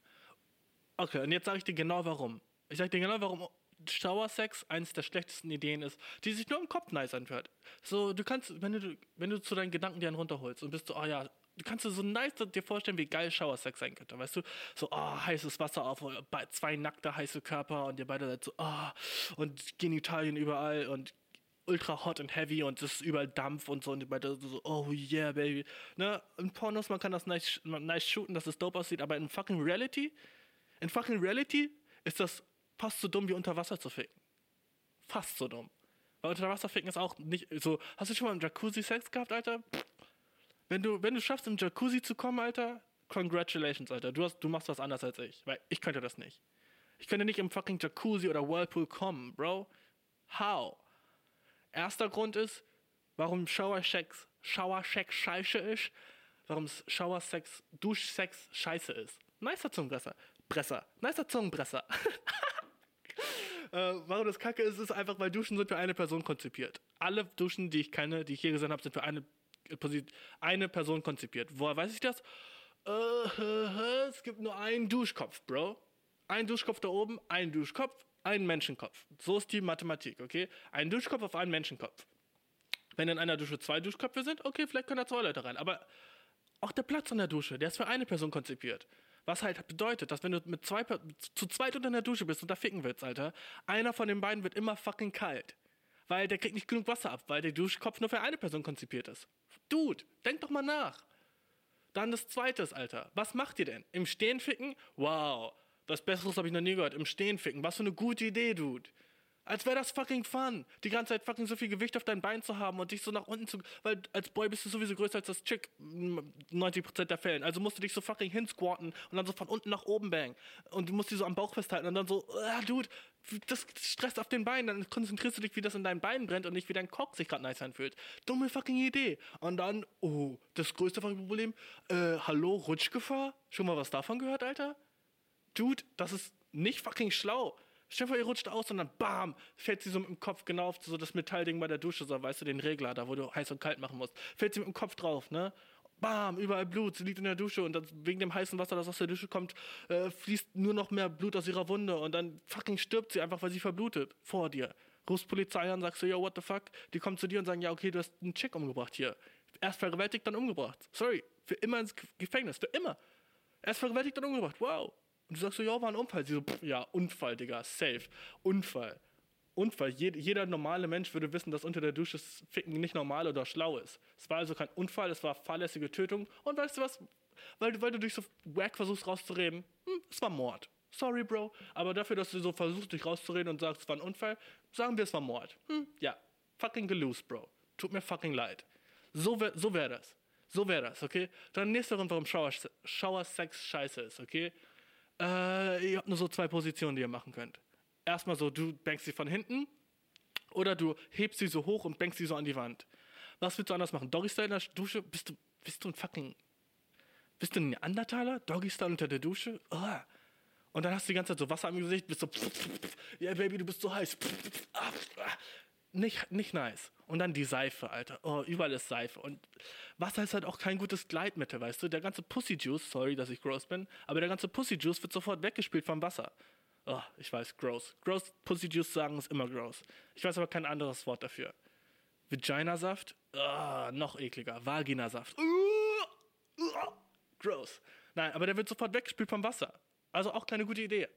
Okay, und jetzt sage ich dir genau warum. Ich sage dir genau warum Shower-Sex eines der schlechtesten Ideen ist, die sich nur im Kopf nice anhört. So, du kannst, wenn du, wenn du zu deinen Gedanken dir einen runterholst und bist so, oh ja, du kannst dir so nice dir vorstellen, wie geil Shower-Sex sein könnte, weißt du? So, oh, heißes Wasser auf, zwei nackte heiße Körper und ihr beide seid so, oh, und Genitalien überall und ultra hot und heavy und es ist überall Dampf und so und ihr beide so, oh yeah, baby. Ne, in Pornos, man kann das nice, nice shooten, dass es dope aussieht, aber in fucking Reality, in fucking Reality ist das fast so dumm wie unter Wasser zu ficken. Fast so dumm. Weil unter Wasser ficken ist auch nicht so. Hast du schon mal im Jacuzzi Sex gehabt, Alter? Wenn du, wenn du schaffst, im Jacuzzi zu kommen, Alter, congratulations, Alter. Du, hast, du machst was anders als ich. Weil ich könnte das nicht. Ich könnte nicht im fucking Jacuzzi oder Whirlpool kommen, Bro. How? Erster Grund ist, warum Shower-Sex Shower-Sex scheiße ist. Warum Shower-Sex, Duschsex scheiße ist. Nicer Zungenbresser. Bresser. Nicer Zungenbresser. [LAUGHS] Äh, warum das kacke ist, ist einfach, weil Duschen sind für eine Person konzipiert. Alle Duschen, die ich kenne, die ich hier gesehen habe, sind für eine, eine Person konzipiert. Woher weiß ich das? Äh, es gibt nur einen Duschkopf, Bro. Ein Duschkopf da oben, ein Duschkopf, ein Menschenkopf. So ist die Mathematik, okay? Ein Duschkopf auf einen Menschenkopf. Wenn in einer Dusche zwei Duschköpfe sind, okay, vielleicht können da zwei Leute rein. Aber auch der Platz an der Dusche, der ist für eine Person konzipiert. Was halt bedeutet, dass wenn du mit zwei, zu zweit unter der Dusche bist und da ficken willst, Alter, einer von den beiden wird immer fucking kalt. Weil der kriegt nicht genug Wasser ab, weil der Duschkopf nur für eine Person konzipiert ist. Dude, denk doch mal nach. Dann das zweite, Alter. Was macht ihr denn? Im Stehen ficken? Wow. Was Besseres habe ich noch nie gehört. Im Stehen ficken. Was für eine gute Idee, Dude. Als wäre das fucking fun, die ganze Zeit fucking so viel Gewicht auf dein Bein zu haben und dich so nach unten zu. Weil als Boy bist du sowieso größer als das Chick, 90% der Fällen. Also musst du dich so fucking hinsquatten und dann so von unten nach oben bang. Und du musst dich so am Bauch festhalten und dann so, ah, Dude, das stresst auf den Beinen. Dann konzentrierst du dich, wie das in deinen Beinen brennt und nicht wie dein Cock sich gerade nice anfühlt. Dumme fucking Idee. Und dann, oh, das größte fucking Problem, äh, hallo, Rutschgefahr? Schon mal was davon gehört, Alter? Dude, das ist nicht fucking schlau. Stell ihr rutscht aus und dann bam, fällt sie so mit dem Kopf genau auf so das Metallding bei der Dusche, so weißt du, den Regler, da wo du heiß und kalt machen musst. Fällt sie mit dem Kopf drauf, ne? Bam, überall Blut, sie liegt in der Dusche und das, wegen dem heißen Wasser, das aus der Dusche kommt, äh, fließt nur noch mehr Blut aus ihrer Wunde und dann fucking stirbt sie einfach, weil sie verblutet vor dir. Rufst Polizei an, sagst du, yo, what the fuck? Die kommen zu dir und sagen, ja, okay, du hast einen Chick umgebracht hier. Erst vergewaltigt, dann umgebracht. Sorry, für immer ins Gefängnis, für immer. Erst vergewaltigt, dann umgebracht. Wow. Und du sagst so, ja, war ein Unfall. Sie so, pff, ja, Unfall, Digga, safe. Unfall. Unfall. Jed jeder normale Mensch würde wissen, dass unter der Dusche Ficken nicht normal oder schlau ist. Es war also kein Unfall, es war fahrlässige Tötung. Und weißt du was? Weil, du- weil du dich so wack versuchst rauszureden, hm, es war Mord. Sorry, Bro. Aber dafür, dass du so versuchst, dich rauszureden und sagst, es war ein Unfall, sagen wir, es war Mord. Hm, ja. Fucking gelost, Bro. Tut mir fucking leid. So wäre so wär das. So wäre das, okay? Dann nächster Grund, warum Shower, Shower Sex scheiße ist, okay? Äh, ihr habt nur so zwei Positionen, die ihr machen könnt. Erstmal so, du bängst sie von hinten oder du hebst sie so hoch und bängst sie so an die Wand. Was willst du anders machen? Doggy-Style in der Dusche? Bist du, bist du ein fucking. Bist du ein Neandertaler? Doggy-Style unter der Dusche? Ah. Und dann hast du die ganze Zeit so Wasser am Gesicht, bist so. [LAUGHS] Ja, Baby, du bist so heiß. [LAUGHS] Ah, ah. Nicht, nicht nice. Und dann die Seife, Alter. Oh, überall ist Seife. Und Wasser ist halt auch kein gutes Gleitmittel, weißt du? Der ganze Pussy Juice, sorry, dass ich gross bin, aber der ganze Pussy Juice wird sofort weggespült vom Wasser. Oh, ich weiß, gross. Gross Pussy Juice sagen ist immer gross. Ich weiß aber kein anderes Wort dafür. Vaginasaft? Ah, noch ekliger. Vaginasaft. Uh, uh, gross. Nein, aber der wird sofort weggespült vom Wasser. Also auch keine gute Idee.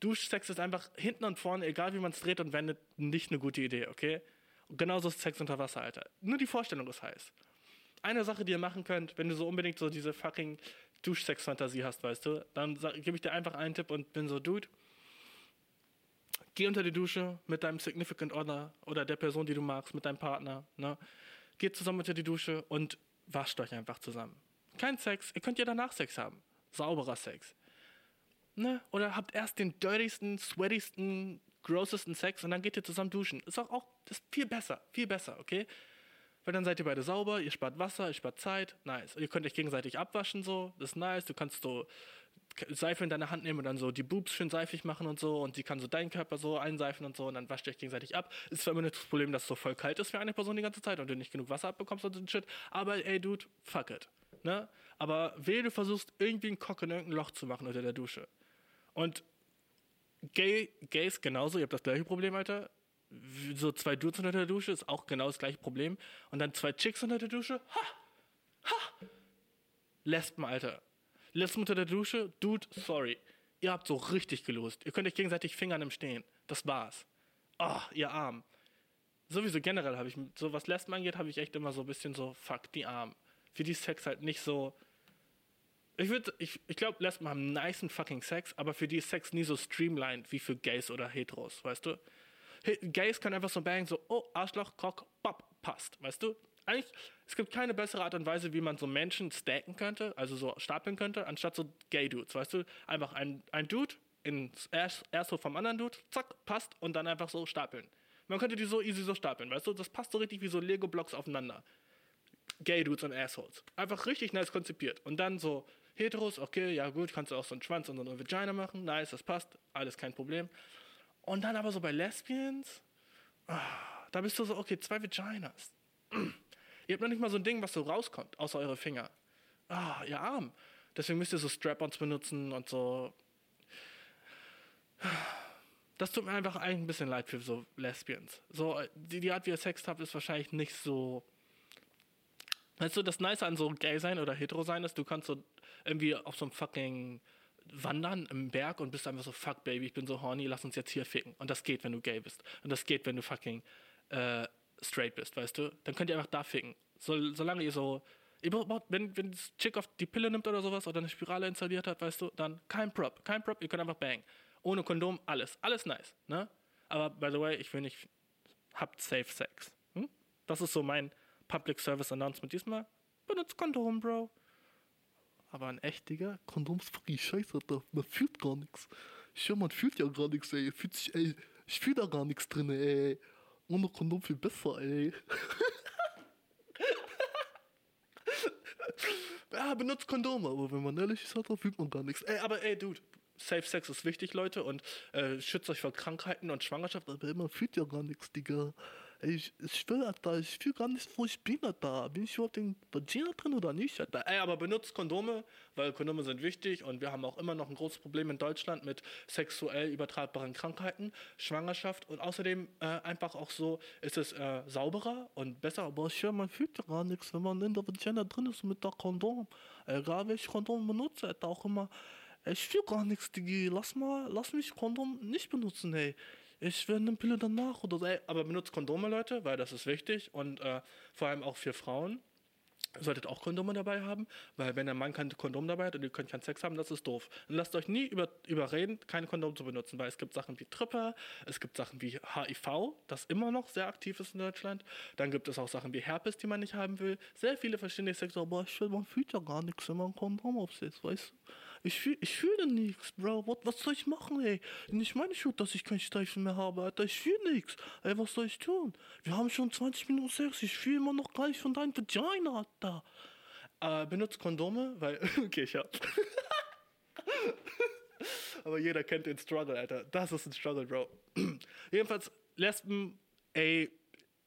Duschsex ist einfach hinten und vorne, egal wie man es dreht und wendet, nicht eine gute Idee, okay? Und genauso ist Sex unter Wasser, Alter. Nur die Vorstellung ist heiß. Eine Sache, die ihr machen könnt, wenn du so unbedingt so diese fucking Duschsex-Fantasie hast, weißt du, dann gebe ich dir einfach einen Tipp und bin so, Dude, geh unter die Dusche mit deinem Significant Other oder der Person, die du magst, mit deinem Partner, ne? geht zusammen unter die Dusche und wascht euch einfach zusammen. Kein Sex, ihr könnt ja danach Sex haben. Sauberer Sex. Ne? Oder habt erst den dirtysten, sweatysten, grossesten Sex und dann geht ihr zusammen duschen. Ist auch, auch ist viel besser, viel besser, okay? Weil dann seid ihr beide sauber, ihr spart Wasser, ihr spart Zeit, nice. Und ihr könnt euch gegenseitig abwaschen, so, das ist nice. Du kannst so Seife in deine Hand nehmen und dann so die Boobs schön seifig machen und so und die kann so deinen Körper so einseifen und so und dann wascht ihr euch gegenseitig ab. Ist zwar immer nur das Problem, dass es so voll kalt ist für eine Person die ganze Zeit und du nicht genug Wasser abbekommst und so Shit, aber ey, Dude, fuck it. Ne? Aber wehe, du versuchst irgendwie einen Kock in irgendein Loch zu machen unter der Dusche. Und Gay, Gays genauso, ihr habt das gleiche Problem, Alter. So zwei Dudes unter der Dusche ist auch genau das gleiche Problem. Und dann zwei Chicks unter der Dusche, ha! Ha! Lesben, Alter. Lesben unter der Dusche, Dude, sorry. Ihr habt so richtig gelost. Ihr könnt euch gegenseitig fingern im Stehen. Das war's. Oh, ihr Arm. Sowieso generell habe ich, so was Lesben angeht, habe ich echt immer so ein bisschen so, fuck, die Arm. Für die Sex halt nicht so. Ich würde, ich, ich glaube, Lesben haben nicen fucking Sex, aber für die ist Sex nie so streamlined wie für Gays oder Heteros, weißt du? He Gays können einfach so bang, so, oh, Arschloch, Cock, Pop, passt, weißt du? Eigentlich, es gibt keine bessere Art und Weise, wie man so Menschen stacken könnte, also so stapeln könnte, anstatt so Gay-Dudes, weißt du? Einfach ein, ein Dude ins Erste vom anderen Dude, zack, passt und dann einfach so stapeln. Man könnte die so easy so stapeln, weißt du? Das passt so richtig wie so Lego-Blocks aufeinander. Gay-Dudes und Assholes. Einfach richtig nice konzipiert. Und dann so Heteros, okay, ja gut, kannst du auch so einen Schwanz und so eine Vagina machen, nice, das passt, alles kein Problem. Und dann aber so bei Lesbians, ah, da bist du so, okay, zwei Vaginas. [CLEARS THROAT] Ihr habt noch nicht mal so ein Ding, was so rauskommt, außer eure Finger. Ah, ihr Arm. Deswegen müsst ihr so Strap-ons benutzen und so. Das tut mir einfach ein bisschen leid für so Lesbians. So, die, die Art, wie ihr Sex habt, ist wahrscheinlich nicht so. Weißt du, das Nice an so gay sein oder hetero sein ist, du kannst so irgendwie auf so einem fucking wandern im Berg und bist einfach so, fuck Baby, ich bin so horny, lass uns jetzt hier ficken. Und das geht, wenn du gay bist. Und das geht, wenn du fucking äh, straight bist, weißt du? Dann könnt ihr einfach da ficken. So, solange ihr so. Wenn, wenn das Chick auf die Pille nimmt oder sowas oder eine Spirale installiert hat, weißt du, dann kein Prop. Kein Prop, ihr könnt einfach bang. Ohne Kondom, alles. Alles nice, ne? Aber by the way, ich will nicht. Habt safe Sex. Hm? Das ist so mein Public Service Announcement diesmal. Benutzt Kondom, Bro. Aber ein echt, Digga,
Kondom ist fucking scheiße, Alter. Man fühlt gar nichts. Ich höre, man fühlt ja gar nichts, ey. Fühlt sich, ey. Ich fühle da gar nichts drin, ey. Ohne Kondom viel besser, ey. [LAUGHS]
ja, benutzt Kondome, aber wenn man ehrlich ist, Alter, fühlt man gar nichts. Ey, aber ey, Dude, Safe Sex ist wichtig, Leute, und äh, schützt euch vor Krankheiten und Schwangerschaft.
Aber man fühlt ja gar nichts, Digga. Ich, ich will, Alter, ich fühle gar nichts, wo ich bin, Alter. Bin ich überhaupt in Vagina drin oder nicht?
Ey, aber benutzt Kondome, weil Kondome sind wichtig und wir haben auch immer noch ein großes Problem in Deutschland mit sexuell übertragbaren Krankheiten, Schwangerschaft und außerdem äh, einfach auch so ist es äh, sauberer und besser.
Aber ich höre, man fühlt ja gar nichts, wenn man in der Vagina drin ist mit der Kondom. Egal welches Kondom benutze, Alter, auch immer. Ich fühle gar nichts, Digi. Lass mal, lass mich Kondom nicht benutzen, ey ich werde eine Pille danach oder so.
Aber benutzt Kondome, Leute, weil das ist wichtig und äh, vor allem auch für Frauen. Ihr solltet auch Kondome dabei haben, weil wenn der Mann kein Kondom dabei hat und ihr könnt keinen Sex haben, das ist doof. Und lasst euch nie über, überreden, kein Kondom zu benutzen, weil es gibt Sachen wie Tripper, es gibt Sachen wie HIV, das immer noch sehr aktiv ist in Deutschland. Dann gibt es auch Sachen wie Herpes, die man nicht haben will. Sehr viele verschiedene Sex.
Aber ich will, man fühlt ja gar nichts, wenn man ein Kondom aufsetzt, weißt du? Ich, fühl, ich fühle nichts, Bro. Was, was soll ich machen, ey? Nicht meine Schuld, dass ich keinen Steifen mehr habe, Alter. Ich fühle nichts. Ey, was soll ich tun? Wir haben schon 20 Minuten Sex. Ich fühle immer noch gleich von deinem Vagina, Alter.
Äh, benutzt Kondome, weil. [LAUGHS] okay, ich hab. [LAUGHS] Aber jeder kennt den Struggle, Alter. Das ist ein Struggle, Bro. [CLEARS THROAT] Jedenfalls, Lesben, ey,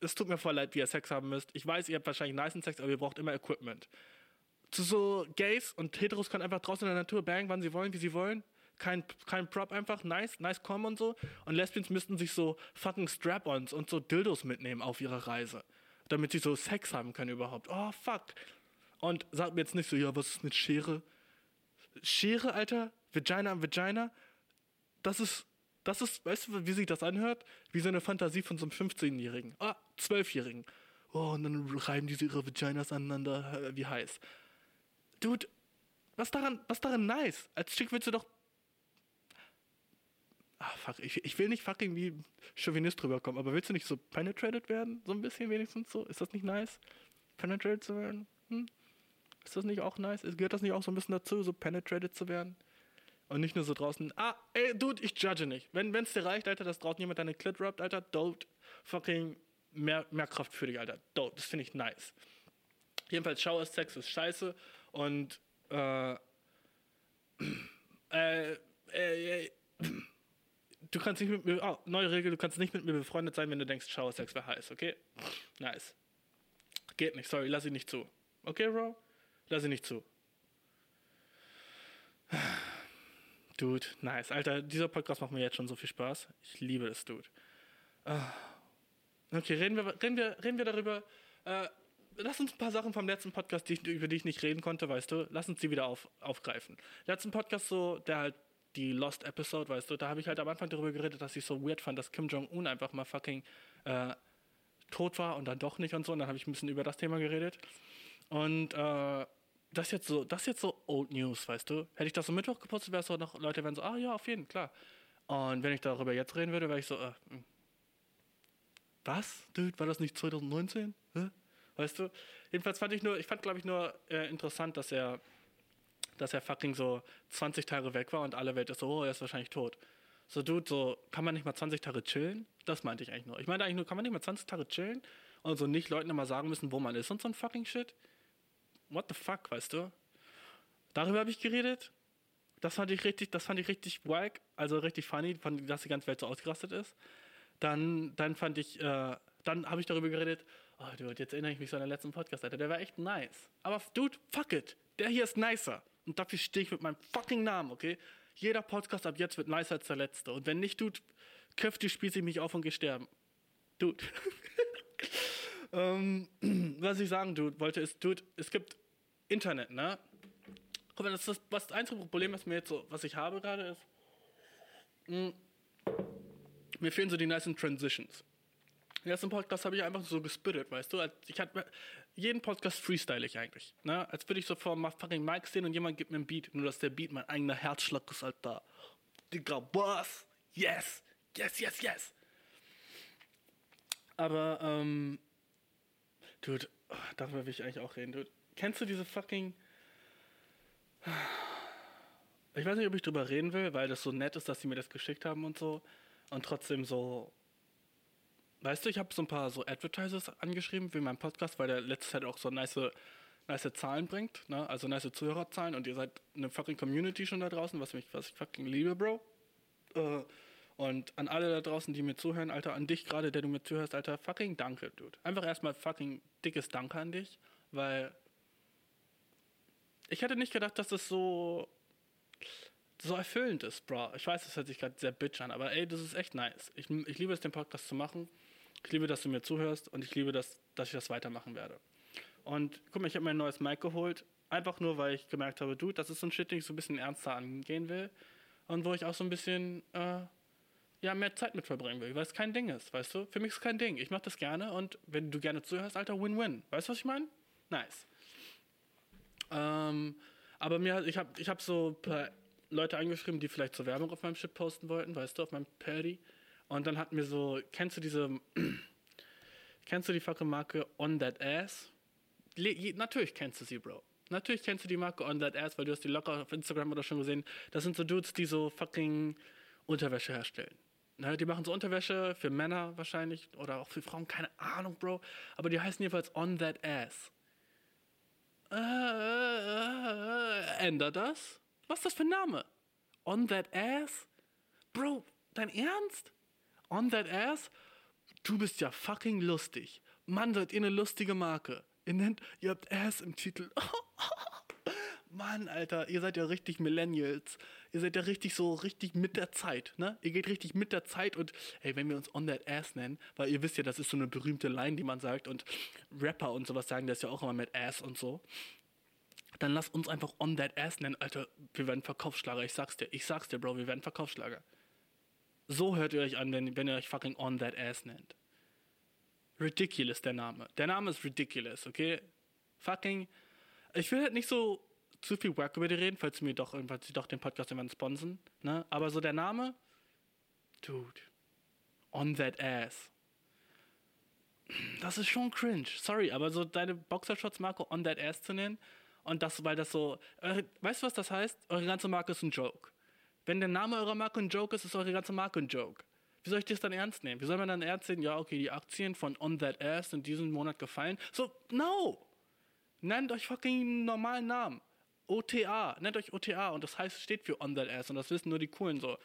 es tut mir voll leid, wie ihr Sex haben müsst. Ich weiß, ihr habt wahrscheinlich nice Sex, aber ihr braucht immer Equipment zu so Gays und Heteros können einfach draußen in der Natur bang, wann sie wollen, wie sie wollen. Kein, kein Prop einfach, nice, nice Com und so. Und Lesbians müssten sich so fucking Strap-ons und so Dildos mitnehmen auf ihrer Reise. Damit sie so Sex haben können überhaupt. Oh, fuck. Und sagt mir jetzt nicht so, ja, was ist mit Schere? Schere, Alter? Vagina am Vagina? Das ist, das ist, weißt du, wie sich das anhört? Wie so eine Fantasie von so einem 15-Jährigen. Ah, 12-Jährigen. Oh, und dann reiben die ihre Vaginas aneinander, wie heiß. Dude, was daran, was daran nice? Als Chick willst du doch. Ah, fuck, ich, ich will nicht fucking wie Chauvinist rüberkommen, aber willst du nicht so penetrated werden? So ein bisschen wenigstens so? Ist das nicht nice? Penetrated zu werden? Hm? Ist das nicht auch nice? Gehört das nicht auch so ein bisschen dazu, so penetrated zu werden? Und nicht nur so draußen, ah, ey, Dude, ich judge nicht. Wenn es dir reicht, Alter, dass draußen jemand deine Clit rappt, Alter, dope, fucking mehr, mehr Kraft für dich, Alter. Dope, das finde ich nice. Jedenfalls, Shower Sex ist scheiße und, äh, [CLEARS THROAT] äh, äh, äh, du kannst nicht mit mir, oh, neue Regel, du kannst nicht mit mir befreundet sein, wenn du denkst, Shower Sex wäre heiß, okay? Nice. Geht nicht, sorry, lass ich nicht zu. Okay, Bro? Lass ich nicht zu. Dude, nice. Alter, dieser Podcast macht mir jetzt schon so viel Spaß. Ich liebe es, Dude. Ah. Okay, reden wir, reden wir, reden wir darüber. Äh, lass uns ein paar Sachen vom letzten Podcast, die über die ich nicht reden konnte, weißt du, lass uns die wieder auf, aufgreifen. Letzten Podcast so, der halt die Lost Episode, weißt du, da habe ich halt am Anfang darüber geredet, dass ich so weird fand, dass Kim Jong-un einfach mal fucking äh, tot war und dann doch nicht und so. Und dann habe ich ein bisschen über das Thema geredet. Und äh, das jetzt so, das jetzt so Old News, weißt du? Hätte ich das so Mittwoch gepostet, wäre es so noch, Leute wären so, ah ja, auf jeden, klar. Und wenn ich darüber jetzt reden würde, wäre ich so, äh, hm. was? Dude, war das nicht 2019? Weißt du? Jedenfalls fand ich nur, ich fand glaube ich nur äh, interessant, dass er, dass er fucking so 20 Tage weg war und alle Welt ist so, oh, er ist wahrscheinlich tot. So, Dude, so, kann man nicht mal 20 Tage chillen? Das meinte ich eigentlich nur. Ich meinte eigentlich nur, kann man nicht mal 20 Tage chillen und so nicht Leuten immer sagen müssen, wo man ist und so ein fucking Shit? What the fuck, weißt du? Darüber habe ich geredet. Das fand ich richtig, das fand ich richtig wack, also richtig funny, dass die ganze Welt so ausgerastet ist. Dann, dann fand ich, äh, dann habe ich darüber geredet, oh Dude, jetzt erinnere ich mich so an den letzten Podcast, Alter, der war echt nice. Aber Dude, fuck it, der hier ist nicer. Und dafür stehe ich mit meinem fucking Namen, okay? Jeder Podcast ab jetzt wird nicer als der letzte. Und wenn nicht, Dude, köftig spieße ich mich auf und gehe sterben. Dude. [LAUGHS] ähm, [CLEARS THROAT] was ich sagen dude, wollte ist, Dude, es gibt Internet, ne? Guck mal, das, ist das, das einzige Problem, was mir jetzt so, was ich habe gerade ist, mh, mir fehlen so die nicen Transitions. Den letzten Podcast habe ich einfach so gespittet, weißt du? Ich hatte jeden Podcast freestyle ich eigentlich. Ne? Als würde ich so vor dem fucking Mic stehen und jemand gibt mir einen Beat. Nur dass der Beat mein eigener Herzschlag ist, Alter. Digga, was? Yes! Yes, yes, yes! Aber, ähm, Dude, darüber will ich eigentlich auch reden, Dude. Kennst du diese fucking. Ich weiß nicht, ob ich drüber reden will, weil das so nett ist, dass sie mir das geschickt haben und so. Und trotzdem so. Weißt du, ich habe so ein paar so Advertisers angeschrieben für meinen Podcast, weil der letzte Zeit auch so nice, nice Zahlen bringt, ne? Also nice Zuhörerzahlen und ihr seid eine fucking Community schon da draußen, was mich, was ich fucking liebe, Bro. Äh, und an alle da draußen, die mir zuhören, Alter, an dich gerade, der du mir zuhörst, Alter, fucking danke, Dude. Einfach erstmal fucking dickes Danke an dich, weil ich hätte nicht gedacht, dass das so so erfüllend ist, Bro. Ich weiß, das hört sich gerade sehr bitch an, aber ey, das ist echt nice. Ich, ich liebe es, den Podcast zu machen. Ich liebe, dass du mir zuhörst und ich liebe, dass, dass ich das weitermachen werde. Und guck mal, ich habe mir ein neues Mic geholt, einfach nur, weil ich gemerkt habe, du, das ist so ein Shit, den ich so ein bisschen ernster angehen will und wo ich auch so ein bisschen äh, ja, mehr Zeit mit verbringen will, weil es kein Ding ist, weißt du? Für mich ist es kein Ding. Ich mache das gerne und wenn du gerne zuhörst, Alter, Win-Win. Weißt du, was ich meine? Nice. Ähm, aber mir, ich habe ich hab so ein paar Leute angeschrieben, die vielleicht zur Werbung auf meinem Shit posten wollten, weißt du, auf meinem Paddy. Und dann hat mir so, kennst du diese, [CLEARS THROAT] kennst du die fucking Marke On That Ass? Le natürlich kennst du sie, Bro. Natürlich kennst du die Marke On That Ass, weil du hast die locker auf Instagram oder schon gesehen. Das sind so Dudes, die so fucking Unterwäsche herstellen. Ne, die machen so Unterwäsche für Männer wahrscheinlich oder auch für Frauen, keine Ahnung, Bro. Aber die heißen jedenfalls On That Ass. Äh, äh, äh, änder das? Was ist das für ein Name? On That Ass? Bro, dein Ernst? On That Ass? Du bist ja fucking lustig. Mann, seid ihr eine lustige Marke. Ihr nennt, ihr habt Ass im Titel. [LAUGHS] Mann, Alter, ihr seid ja richtig Millennials. Ihr seid ja richtig so, richtig mit der Zeit, ne? Ihr geht richtig mit der Zeit und, ey, wenn wir uns On That Ass nennen, weil ihr wisst ja, das ist so eine berühmte Line, die man sagt und Rapper und sowas sagen das ja auch immer mit Ass und so. Dann lass uns einfach On That Ass nennen, Alter, wir werden Verkaufsschlager, ich sag's dir, ich sag's dir, Bro, wir werden Verkaufsschlager. So hört ihr euch an, wenn, wenn ihr euch fucking On That Ass nennt. Ridiculous, der Name. Der Name ist ridiculous, okay? Fucking. Ich will halt nicht so zu viel Work über die reden, falls sie mir doch, falls sie doch den Podcast irgendwann sponsen, ne? Aber so der Name, Dude. On that ass. Das ist schon cringe. Sorry, aber so deine Boxershorts-Marke on that ass zu nennen und das, weil das so. Eure, weißt du, was das heißt? Eure ganze Marke ist ein Joke. Wenn der Name eurer Marke ein Joke ist, ist eure ganze Marke ein Joke. Wie soll ich das dann ernst nehmen? Wie soll man dann ernst nehmen? Ja, okay, die Aktien von On That Ass in diesem Monat gefallen. So, no! Nennt euch fucking normalen Namen. OTA, nennt euch OTA und das heißt, steht für On That Ass und das wissen nur die Coolen so.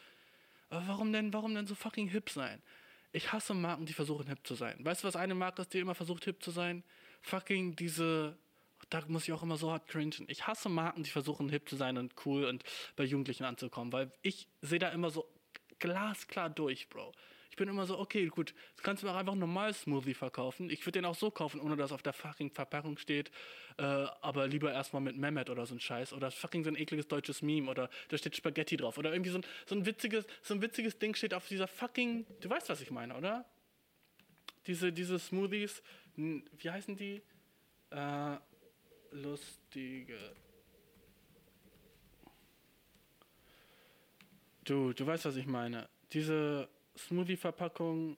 Aber warum denn, warum denn so fucking hip sein? Ich hasse Marken, die versuchen hip zu sein. Weißt du, was eine Marke ist, die immer versucht hip zu sein? Fucking diese, da muss ich auch immer so hart cringen. Ich hasse Marken, die versuchen hip zu sein und cool und bei Jugendlichen anzukommen, weil ich sehe da immer so glasklar durch, Bro. Ich bin immer so, okay, gut, du kannst mir auch einfach normalen Smoothie verkaufen. Ich würde den auch so kaufen, ohne dass auf der fucking Verpackung steht, äh, aber lieber erstmal mit Mehmet oder so ein Scheiß. Oder fucking so ein ekliges deutsches Meme oder da steht Spaghetti drauf. Oder irgendwie so ein, so ein, witziges, so ein witziges Ding steht auf dieser fucking, du weißt, was ich meine, oder? Diese, diese Smoothies, wie heißen die? Äh, lustige. Du, du weißt, was ich meine. Diese Smoothie-Verpackung,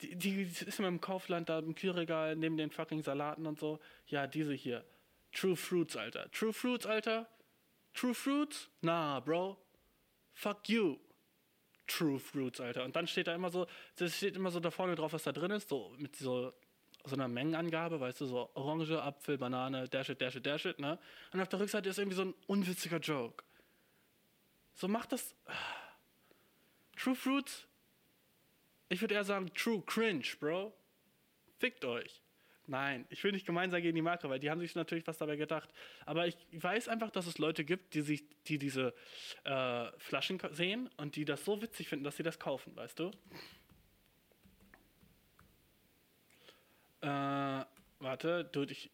die, die ist immer im Kaufland, da im Kühlregal, neben den fucking Salaten und so. Ja, diese hier. True Fruits, Alter. True Fruits, Alter. True Fruits? Nah, Bro. Fuck you. True Fruits, Alter. Und dann steht da immer so, das steht immer so da vorne drauf, was da drin ist, so mit so, so einer Mengenangabe, weißt du, so Orange, Apfel, Banane, dash it, dash it, dash it, ne? Und auf der Rückseite ist irgendwie so ein unwitziger Joke. So macht das. True Fruits? Ich würde eher sagen True Cringe, Bro. Fickt euch. Nein, ich will nicht gemein sein gegen die Marke, weil die haben sich natürlich was dabei gedacht. Aber ich weiß einfach, dass es Leute gibt, die sich, die diese äh, Flaschen sehen und die das so witzig finden, dass sie das kaufen, weißt du? Äh, warte, dude, ich.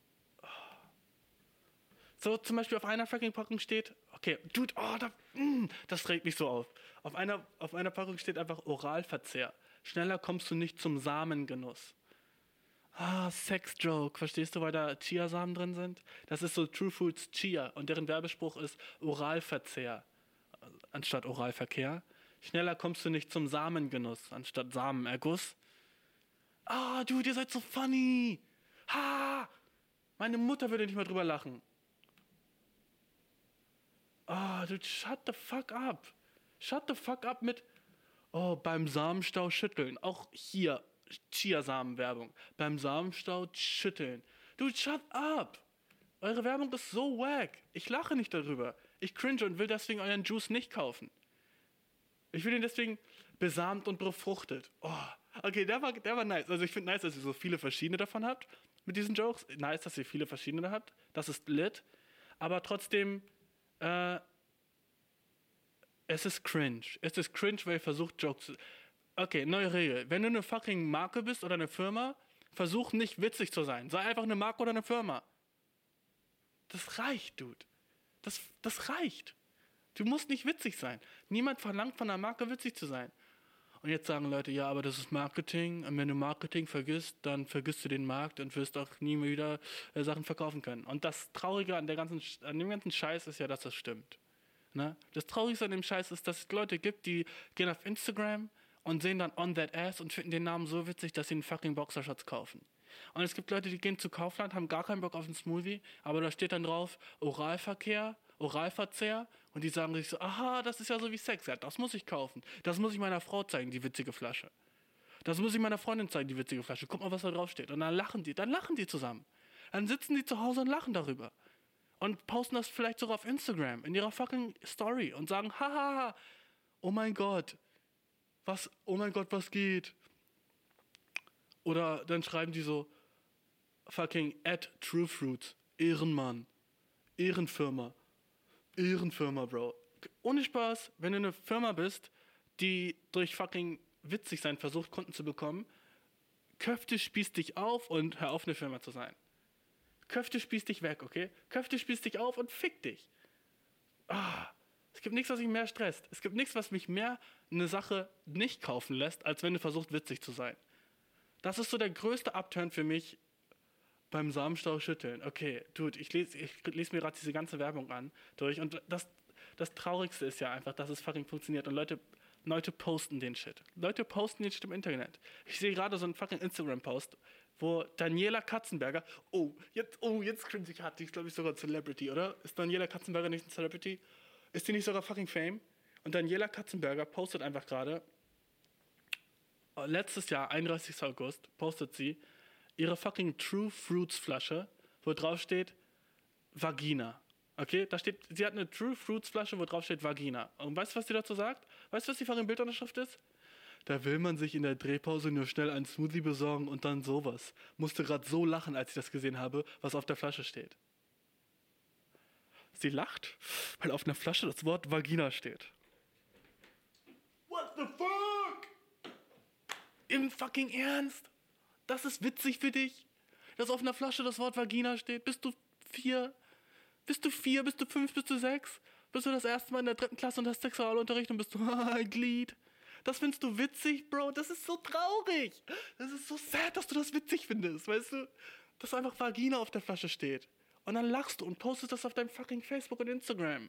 So, zum Beispiel auf einer fucking Packung steht, okay, dude, oh, da, mm, das regt mich so auf. Auf einer, auf einer Packung steht einfach Oralverzehr. Schneller kommst du nicht zum Samengenuss. Ah, Sex-Joke, verstehst du, weil da Chiasamen drin sind? Das ist so True Foods Chia und deren Werbespruch ist Oralverzehr anstatt Oralverkehr. Schneller kommst du nicht zum Samengenuss anstatt Samenerguss. Ah, dude, ihr seid so funny. Ha! Meine Mutter würde nicht mal drüber lachen. Ah, dude, shut the fuck up. Shut the fuck up mit Oh, beim Samenstau schütteln. Auch hier Chiasamen-Werbung. Beim Samenstau schütteln. Dude, shut up. Eure Werbung ist so wack. Ich lache nicht darüber. Ich cringe und will deswegen euren Juice nicht kaufen. Ich will ihn deswegen besamt und befruchtet. Oh, okay, der war, der war nice. Also ich finde nice, dass ihr so viele verschiedene davon habt mit diesen Jokes. Nice, dass ihr viele verschiedene habt. Das ist lit. Aber trotzdem, äh, es ist cringe. Es ist cringe, weil ihr versucht, Jokes zu... Okay, neue Regel. Wenn du eine fucking Marke bist oder eine Firma, versuch nicht witzig zu sein. Sei einfach eine Marke oder eine Firma. Das reicht, Dude. Das, das reicht. Du musst nicht witzig sein. Niemand verlangt von einer Marke witzig zu sein. Und jetzt sagen Leute, ja, aber das ist Marketing. Und wenn du Marketing vergisst, dann vergisst du den Markt und wirst auch nie mehr wieder äh, Sachen verkaufen können. Und das Traurige an, der ganzen, an dem ganzen Scheiß ist ja, dass das stimmt. Ne? Das Traurigste an dem Scheiß ist, dass es Leute gibt, die gehen auf Instagram und sehen dann On That Ass und finden den Namen so witzig, dass sie einen fucking Boxershorts kaufen. Und es gibt Leute, die gehen zu Kaufland, haben gar keinen Bock auf einen Smoothie, aber da steht dann drauf Oralverkehr, Oralverzehr und die sagen sich so, aha, das ist ja so wie Sex, ja, das muss ich kaufen. Das muss ich meiner Frau zeigen, die witzige Flasche. Das muss ich meiner Freundin zeigen, die witzige Flasche. Guck mal, was da drauf steht. Und dann lachen die, dann lachen die zusammen. Dann sitzen die zu Hause und lachen darüber. Und posten das vielleicht sogar auf Instagram, in ihrer fucking Story und sagen, hahaha, oh mein Gott, was, oh mein Gott, was geht? Oder dann schreiben die so, fucking at True Ehrenmann, Ehrenfirma, Ehrenfirma, Bro. Ohne Spaß, wenn du eine Firma bist, die durch fucking witzig sein versucht, Kunden zu bekommen, Köfte spießt dich auf und hör auf, eine Firma zu sein. Köfte spießt dich weg, okay? Köfte spießt dich auf und fick dich. Ah, es gibt nichts, was mich mehr stresst. Es gibt nichts, was mich mehr eine Sache nicht kaufen lässt, als wenn du versuchst, witzig zu sein. Das ist so der größte Upturn für mich beim Samenstau schütteln. Okay, dude, ich lese ich les mir gerade diese ganze Werbung an durch und das, das Traurigste ist ja einfach, dass es fucking funktioniert und Leute Leute posten den Shit. Leute posten den Shit im Internet. Ich sehe gerade so einen fucking Instagram-Post, wo Daniela Katzenberger, oh, jetzt, oh, jetzt cringe ich hart, die ist glaube ich sogar Celebrity, oder? Ist Daniela Katzenberger nicht ein Celebrity? Ist die nicht sogar fucking Fame? Und Daniela Katzenberger postet einfach gerade, äh, letztes Jahr, 31. August, postet sie ihre fucking True Fruits Flasche, wo drauf steht Vagina. Okay, da steht, sie hat eine True Fruits Flasche, wo drauf steht Vagina. Und weißt du, was sie dazu sagt? Weißt du, was die fucking Bildunterschrift ist? Da will man sich in der Drehpause nur schnell einen Smoothie besorgen und dann sowas. Musste gerade so lachen, als ich das gesehen habe, was auf der Flasche steht. Sie lacht, weil auf einer Flasche das Wort Vagina steht. What the fuck? Im fucking Ernst? Das ist witzig für dich? Dass auf einer Flasche das Wort Vagina steht? Bist du vier? Bist du vier? Bist du fünf? Bist du sechs? Bist du das erste Mal in der dritten Klasse und hast Sexualunterricht und bist du [LAUGHS] ein Glied? Das findest du witzig, Bro? Das ist so traurig. Das ist so sad, dass du das witzig findest, weißt du? Dass einfach Vagina auf der Flasche steht. Und dann lachst du und postest das auf deinem fucking Facebook und Instagram.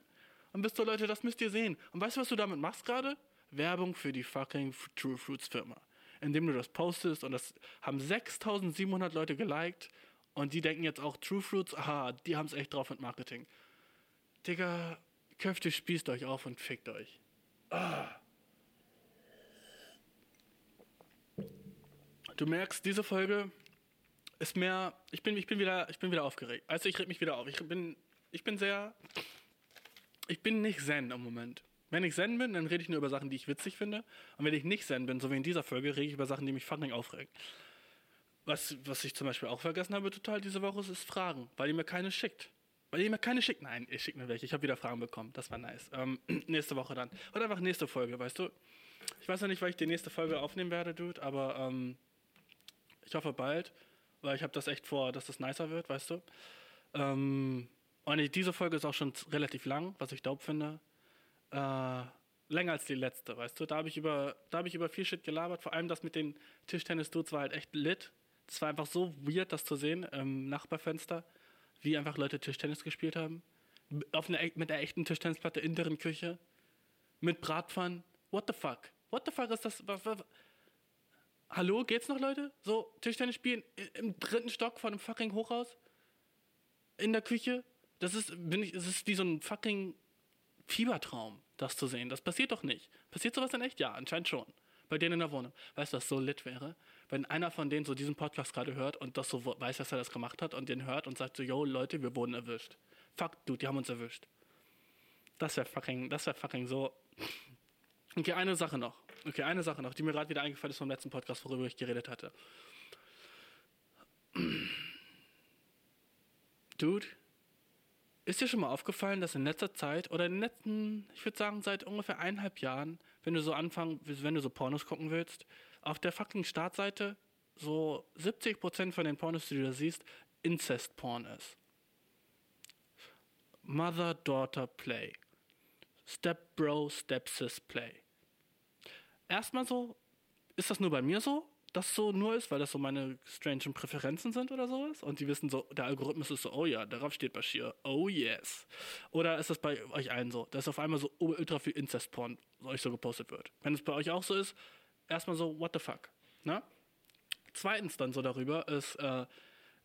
Und bist so, Leute, das müsst ihr sehen. Und weißt du, was du damit machst gerade? Werbung für die fucking True Fruits Firma. Indem du das postest und das haben 6700 Leute geliked und die denken jetzt auch True Fruits, aha, die haben es echt drauf mit Marketing. Digga, Köfte spießt euch auf und fickt euch. Ah. Du merkst, diese Folge ist mehr, ich bin, ich bin wieder, ich bin wieder aufgeregt. Also ich reg mich wieder auf. Ich bin, ich bin sehr, ich bin nicht zen im Moment. Wenn ich zen bin, dann rede ich nur über Sachen, die ich witzig finde. Und wenn ich nicht zen bin, so wie in dieser Folge, rede ich über Sachen, die mich fucking aufregen. Was, was ich zum Beispiel auch vergessen habe total diese Woche, ist Fragen, weil ihr mir keine schickt. Weil ihr mir keine schickt. Nein, ihr schickt mir welche. Ich habe wieder Fragen bekommen. Das war nice. Ähm, [CLEARS THROAT] nächste Woche dann. Oder einfach nächste Folge, weißt du? Ich weiß noch nicht, weil ich die nächste Folge aufnehmen werde, Dude, aber ähm, ich hoffe bald, weil ich habe das echt vor, dass das nicer wird, weißt du? Ähm, und diese Folge ist auch schon relativ lang, was ich dope finde. Äh, länger als die letzte, weißt du? Da habe ich über, da habe ich über viel Shit gelabert. Vor allem das mit den Tischtennis-Dudes war halt echt lit. Es war einfach so weird, das zu sehen im Nachbarfenster, wie einfach Leute Tischtennis gespielt haben. Auf einer, e- mit einer echten Tischtennisplatte in deren Küche. Mit Bratpfannen. What the fuck? What the fuck ist das? Was, was, Hallo, geht's noch, Leute? So, Tischtennis spielen im dritten Stock von einem fucking Hochhaus? In der Küche? Das ist, bin ich, das ist wie so ein fucking Fiebertraum, das zu sehen. Das passiert doch nicht. Passiert sowas in echt? Ja, anscheinend schon. Bei denen in der Wohnung. Weißt du, was so lit wäre? Wenn einer von denen so diesen Podcast gerade hört und das so weiß, dass er das gemacht hat und den hört und sagt so, yo, Leute, wir wurden erwischt. Fuck, dude, die haben uns erwischt. Das wäre fucking, das wäre fucking so. Okay, eine Sache noch. Okay, eine Sache noch, die mir gerade wieder eingefallen ist vom letzten Podcast, worüber ich geredet hatte. [CLEARS THROAT] Dude, ist dir schon mal aufgefallen, dass in letzter Zeit oder in den letzten, ich würde sagen, seit ungefähr eineinhalb Jahren, wenn du so anfangen, wenn du so Pornos gucken willst, auf der fucking Startseite so 70% von den Pornos, die du da siehst, Incest-Porn ist. Mother-Daughter-Play. Step-Bro, Step-Sis-Play. Erstmal so, ist das nur bei mir so, dass so nur ist, weil das so meine strangen Präferenzen sind oder sowas? Und die wissen so, der Algorithmus ist so, oh ja, darauf steht Bashir, oh yes. Oder ist das bei euch allen so, dass auf einmal so ultra viel Incest-Porn euch so gepostet wird? Wenn es bei euch auch so ist, erstmal so, what the fuck? Ne? Zweitens dann so darüber ist, äh,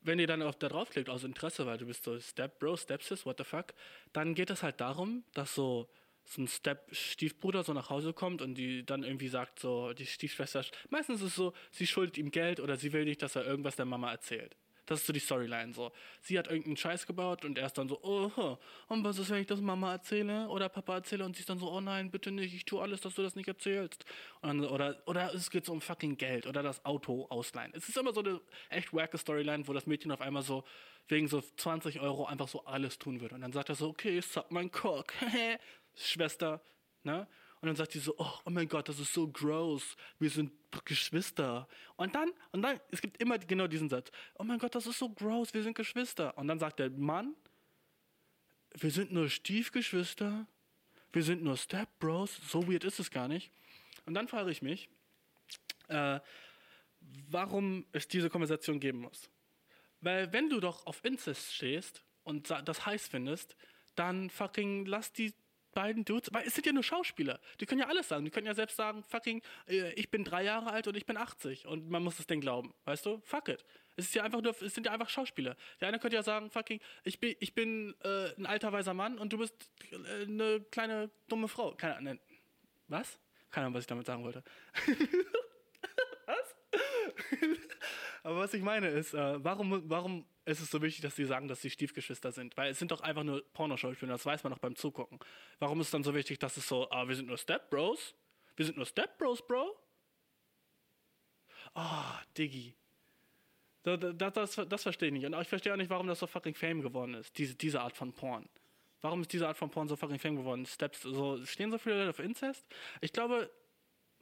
wenn ihr dann auf da draufklickt aus Interesse, weil du bist so Step Bro, Step Sis, what the fuck, dann geht es halt darum, dass so so ein Step-Stiefbruder so nach Hause kommt und die dann irgendwie sagt so, die Stiefschwester, meistens ist es so, sie schuldet ihm Geld oder sie will nicht, dass er irgendwas der Mama erzählt. Das ist so die Storyline so. Sie hat irgendeinen Scheiß gebaut und er ist dann so, oh, und was ist, wenn ich das Mama erzähle oder Papa erzähle und sie ist dann so, oh nein, bitte nicht, ich tue alles, dass du das nicht erzählst. Dann, oder, oder es geht so um fucking Geld oder das Auto ausleihen. Es ist immer so eine echt wacke Storyline, wo das Mädchen auf einmal so wegen so 20 Euro einfach so alles tun würde. Und dann sagt er so, okay, suck mein Cock. [LAUGHS] Schwester, ne? Und dann sagt sie so, oh, oh mein Gott, das ist so gross. Wir sind Geschwister. Und dann, und dann, es gibt immer genau diesen Satz. Oh mein Gott, das ist so gross, wir sind Geschwister. Und dann sagt der Mann, wir sind nur Stiefgeschwister. Wir sind nur Stepbros. So weird ist es gar nicht. Und dann frage ich mich, äh, warum es diese Konversation geben muss. Weil wenn du doch auf Incest stehst und das heiß findest, dann fucking lass die beiden Dudes, weil es sind ja nur Schauspieler. Die können ja alles sagen. Die können ja selbst sagen, fucking, äh, ich bin drei Jahre alt und ich bin 80 und man muss das Ding glauben. Weißt du? Fuck it. Es ist ja einfach nur, es sind ja einfach Schauspieler. Der eine könnte ja sagen, fucking, ich bin, ich bin äh, ein alter weiser Mann und du bist äh, eine kleine dumme Frau. Keine Ahnung. Was? Keine Ahnung, was ich damit sagen wollte. [LAUGHS] was? Aber was ich meine ist, äh, warum, warum ist es so wichtig, dass die sagen, dass sie Stiefgeschwister sind? Weil es sind doch einfach nur Pornoschauspieler, das weiß man doch beim Zugucken. Warum ist es dann so wichtig, dass es so, ah, wir sind nur Stepbros? Wir sind nur Stepbros, Bro? Ah, Diggi. Das, das, das, das verstehe ich nicht. Und ich verstehe auch nicht, warum das so fucking Fame geworden ist, diese, diese Art von Porn. Warum ist diese Art von Porn so fucking Fame geworden? Steps, so, stehen so viele Leute auf Incest? Ich glaube,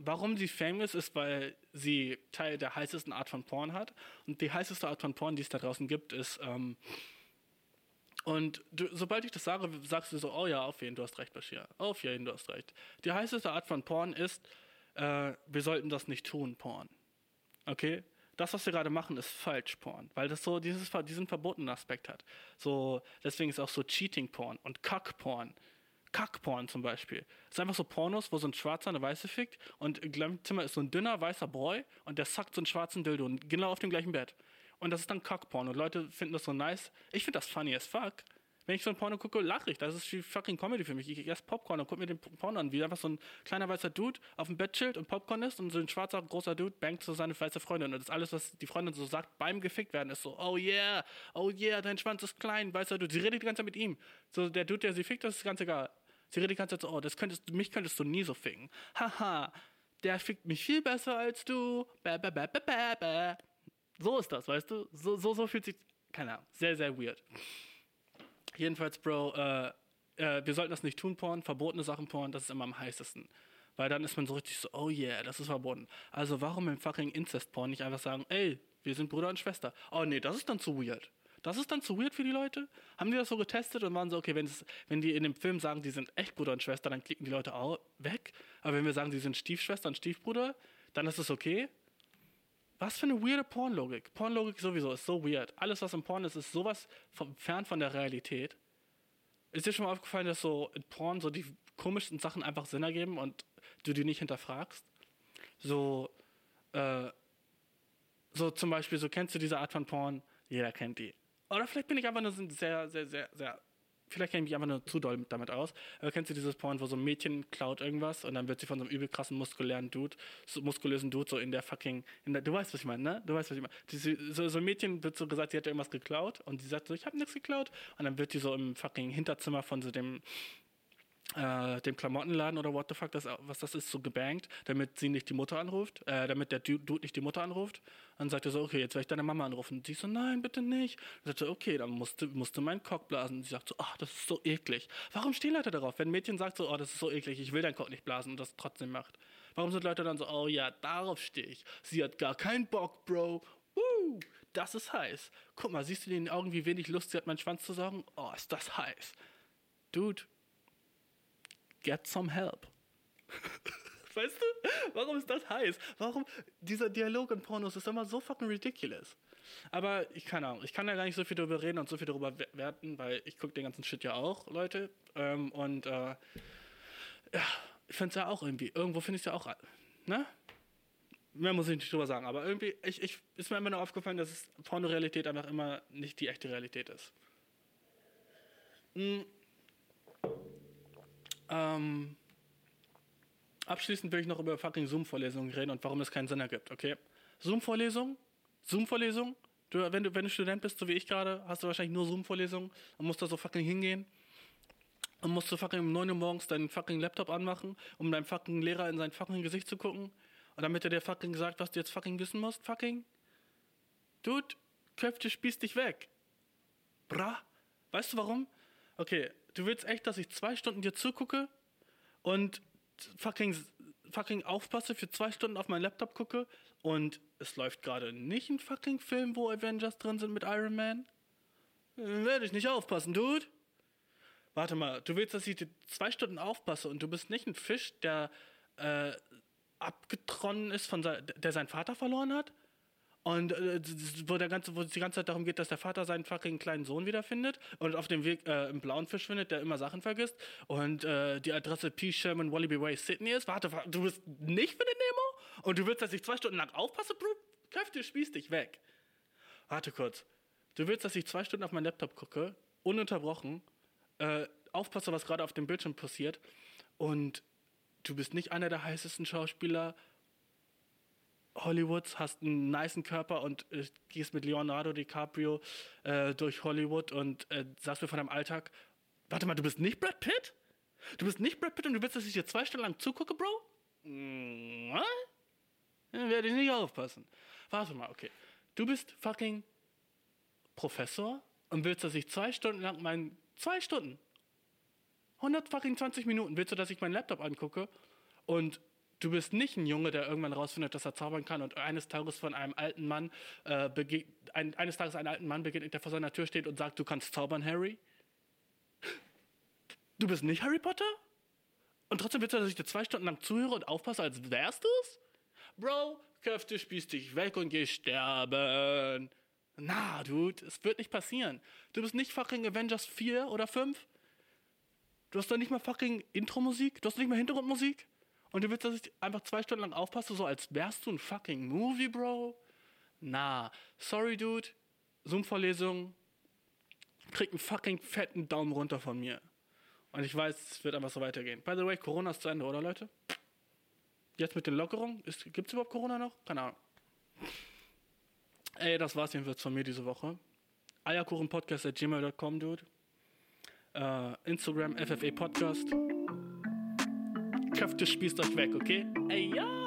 warum sie famous ist, weil sie Teil der heißesten Art von Porn hat. Und die heißeste Art von Porn, die es da draußen gibt, ist. Ähm, und du, sobald ich das sage, sagst du so, oh ja, auf jeden, du hast recht, Bashir. Auf jeden, du hast recht. Die heißeste Art von Porn ist, äh, wir sollten das nicht tun, Porn. Okay? Das, was wir gerade machen, ist falsch Porn, weil das so dieses, diesen verbotenen Aspekt hat. So, deswegen ist auch so Cheating Porn und Kack Porn. Kackporn zum Beispiel. Es ist einfach so Pornos, wo so ein Schwarzer eine Weiße fickt und im gleichen Zimmer ist so ein dünner weißer Boy und der sackt so einen schwarzen Dildo und genau auf dem gleichen Bett. Und das ist dann Kackporn und Leute finden das so nice. Ich finde das funny as fuck. Wenn ich so ein Porno gucke, lache ich. Das ist wie fucking Comedy für mich. Ich esse Popcorn und gucke mir den Porno an, wie einfach so ein kleiner weißer Dude auf dem Bett chillt und Popcorn isst und so ein schwarzer großer Dude bangt so seine weiße Freundin. Und das alles, was die Freundin so sagt beim gefickt werden, ist so, oh yeah, oh yeah, dein Schwanz ist klein, weißer Dude. Sie redet die ganze Zeit mit ihm. So der Dude, der sie fickt, das ist ganz egal. Sie redet die ganze Zeit so, oh, das könntest, mich könntest du nie so ficken. Haha, der fickt mich viel besser als du. Bäh, bäh, bäh, bäh, bäh, bäh. So ist das, weißt du? So, so, so fühlt sich, keine Ahnung, sehr, sehr weird. Jedenfalls, Bro, äh, äh, wir sollten das nicht tun, Porn, verbotene Sachen Porn, das ist immer am heißesten. Weil dann ist man so richtig so, oh yeah, das ist verboten. Also warum im fucking Incest-Porn nicht einfach sagen, ey, wir sind Bruder und Schwester? Oh nee, das ist dann zu weird. Das ist dann zu weird für die Leute? Haben die das so getestet und waren so, okay, wenn, die in dem Film sagen, die sind echt Bruder und Schwester, dann klicken die Leute auch weg. Aber wenn wir sagen, die sind Stiefschwester und Stiefbruder, dann ist es okay. Was für eine weirde Pornlogik. Pornlogik sowieso ist so weird. Alles, was im Porn ist, ist sowas von, fern von der Realität. Ist dir schon mal aufgefallen, dass so in Porn so die komischsten Sachen einfach Sinn ergeben und du die nicht hinterfragst? So, äh, so zum Beispiel, so kennst du diese Art von Porn? Jeder kennt die. Oder vielleicht bin ich einfach nur sehr, sehr, sehr, sehr. Vielleicht kenne ich mich einfach nur zu doll damit aus. Aber kennst du dieses Porn, wo so ein Mädchen klaut irgendwas und dann wird sie von so einem übel krassen muskulären Dude, so muskulösen Dude, so in der fucking. In der, du weißt, was ich meine, ne? Du weißt, was ich meine. So, so ein Mädchen wird so gesagt, sie hat irgendwas geklaut und sie sagt so, ich habe nichts geklaut. Und dann wird die so im fucking Hinterzimmer von so dem äh, dem Klamottenladen oder what the fuck, das, was das ist, so gebankt, damit sie nicht die Mutter anruft, äh, damit der Dude nicht die Mutter anruft. Dann sagt er so, okay, jetzt werde ich deine Mama anrufen. Und sie so, nein, bitte nicht. Dann sagt er, okay, dann musste, musste mein Cock blasen. Und sie sagt so, ach, das ist so eklig. Warum stehen Leute darauf? Wenn ein Mädchen sagt so, oh, das ist so eklig, ich will deinen Cock nicht blasen und das trotzdem macht. Warum sind Leute dann so, oh ja, darauf stehe ich. Sie hat gar keinen Bock, Bro. Woo, das ist heiß. Guck mal, siehst du in den Augen, wie wenig Lust sie hat, meinen Schwanz zu saugen? Oh, ist das heiß. Dude, get some help. [LAUGHS] weißt du? Warum ist das heiß? Warum dieser Dialog in Pornos ist immer so fucking ridiculous. Aber ich keine Ahnung, ich kann da gar nicht so viel darüber reden und so viel darüber werten, weil ich gucke den ganzen Shit ja auch, Leute. Ähm, und äh, ja, ich finde es ja auch irgendwie, irgendwo finde ich es ja auch, ne? Mehr muss ich nicht drüber sagen, aber irgendwie, ich, ich, ist mir immer nur aufgefallen, dass Porno-Realität einfach immer nicht die echte Realität ist. Mhm. Ähm, abschließend will ich noch über fucking Zoom-Vorlesungen reden und warum es keinen Sinn ergibt, okay? Zoom-Vorlesung, Zoom-Vorlesung, du, wenn, du, wenn du Student bist, so wie ich gerade, hast du wahrscheinlich nur Zoom-Vorlesungen und musst da so fucking hingehen und musst du fucking um 9 Uhr morgens deinen fucking Laptop anmachen, um deinem fucking Lehrer in sein fucking Gesicht zu gucken und damit er dir fucking sagt, was du jetzt fucking wissen musst, fucking. Dude, Köpfte spießt dich weg. Bra. Weißt du warum? Okay, du willst echt, dass ich zwei Stunden dir zugucke und fucking, fucking aufpasse, für zwei Stunden auf meinen Laptop gucke und es läuft gerade nicht ein fucking Film, wo Avengers drin sind mit Iron Man? Werde ich nicht aufpassen, Dude. Warte mal, du willst, dass ich dir zwei Stunden aufpasse und du bist nicht ein Fisch, der äh, abgetronnen ist, von der seinen Vater verloren hat? Und äh, wo, der ganze, wo es die ganze Zeit darum geht, dass der Vater seinen fucking kleinen Sohn wiederfindet und auf dem Weg äh, einen blauen Fisch findet, der immer Sachen vergisst. Und äh, die Adresse P. Sherman Wallaby Way Sydney ist. Warte, wa- du bist nicht für den Nemo? Und du willst, dass ich zwei Stunden lang aufpasse, Bro? Kräfte, spieß dich weg. Warte kurz. Du willst, dass ich zwei Stunden auf meinen Laptop gucke, ununterbrochen, äh, aufpasse, was gerade auf dem Bildschirm passiert und du bist nicht einer der heißesten Schauspieler Hollywoods, hast einen nicen Körper und äh, gehst mit Leonardo DiCaprio äh, durch Hollywood und äh, sagst mir von deinem Alltag, warte mal, du bist nicht Brad Pitt? Du bist nicht Brad Pitt und du willst, dass ich dir zwei Stunden lang zugucke, Bro? What? Dann werde ich nicht aufpassen. Warte mal, okay. Du bist fucking Professor und willst, dass ich zwei Stunden lang meinen, zwei Stunden, 100 fucking 20 Minuten, willst du, dass ich meinen Laptop angucke und du bist nicht ein Junge, der irgendwann rausfindet, dass er zaubern kann und eines Tages von einem alten Mann, äh, ein, eines Tages einen alten Mann begegnet, der vor seiner Tür steht und sagt, du kannst zaubern, Harry? Du bist nicht Harry Potter? Und trotzdem willst du, dass ich dir zwei Stunden lang zuhöre und aufpasse, als wärst du's? Bro, Köfte spieß dich weg und geh sterben. Na, Dude, es wird nicht passieren. Du bist nicht fucking Avengers 4 oder 5. Du hast doch nicht mal fucking Intro-Musik. Du hast nicht mal Hintergrundmusik. Und du willst, dass ich einfach zwei Stunden lang aufpasse, so als wärst du ein fucking Movie, Bro? Na, sorry, Dude. Zoom-Vorlesung. Krieg einen fucking fetten Daumen runter von mir. Und ich weiß, es wird einfach so weitergehen. By the way, Corona ist zu Ende, oder Leute? Jetzt mit den Lockerungen? Gibt es überhaupt Corona noch? Keine Ahnung. Ey, das war's jedenfalls von mir diese Woche. Eierkuchenpodcast.gmail.com, Dude. Äh, Instagram, FFA Podcast. Köfte spießt euch weg, okay? Ey, ja!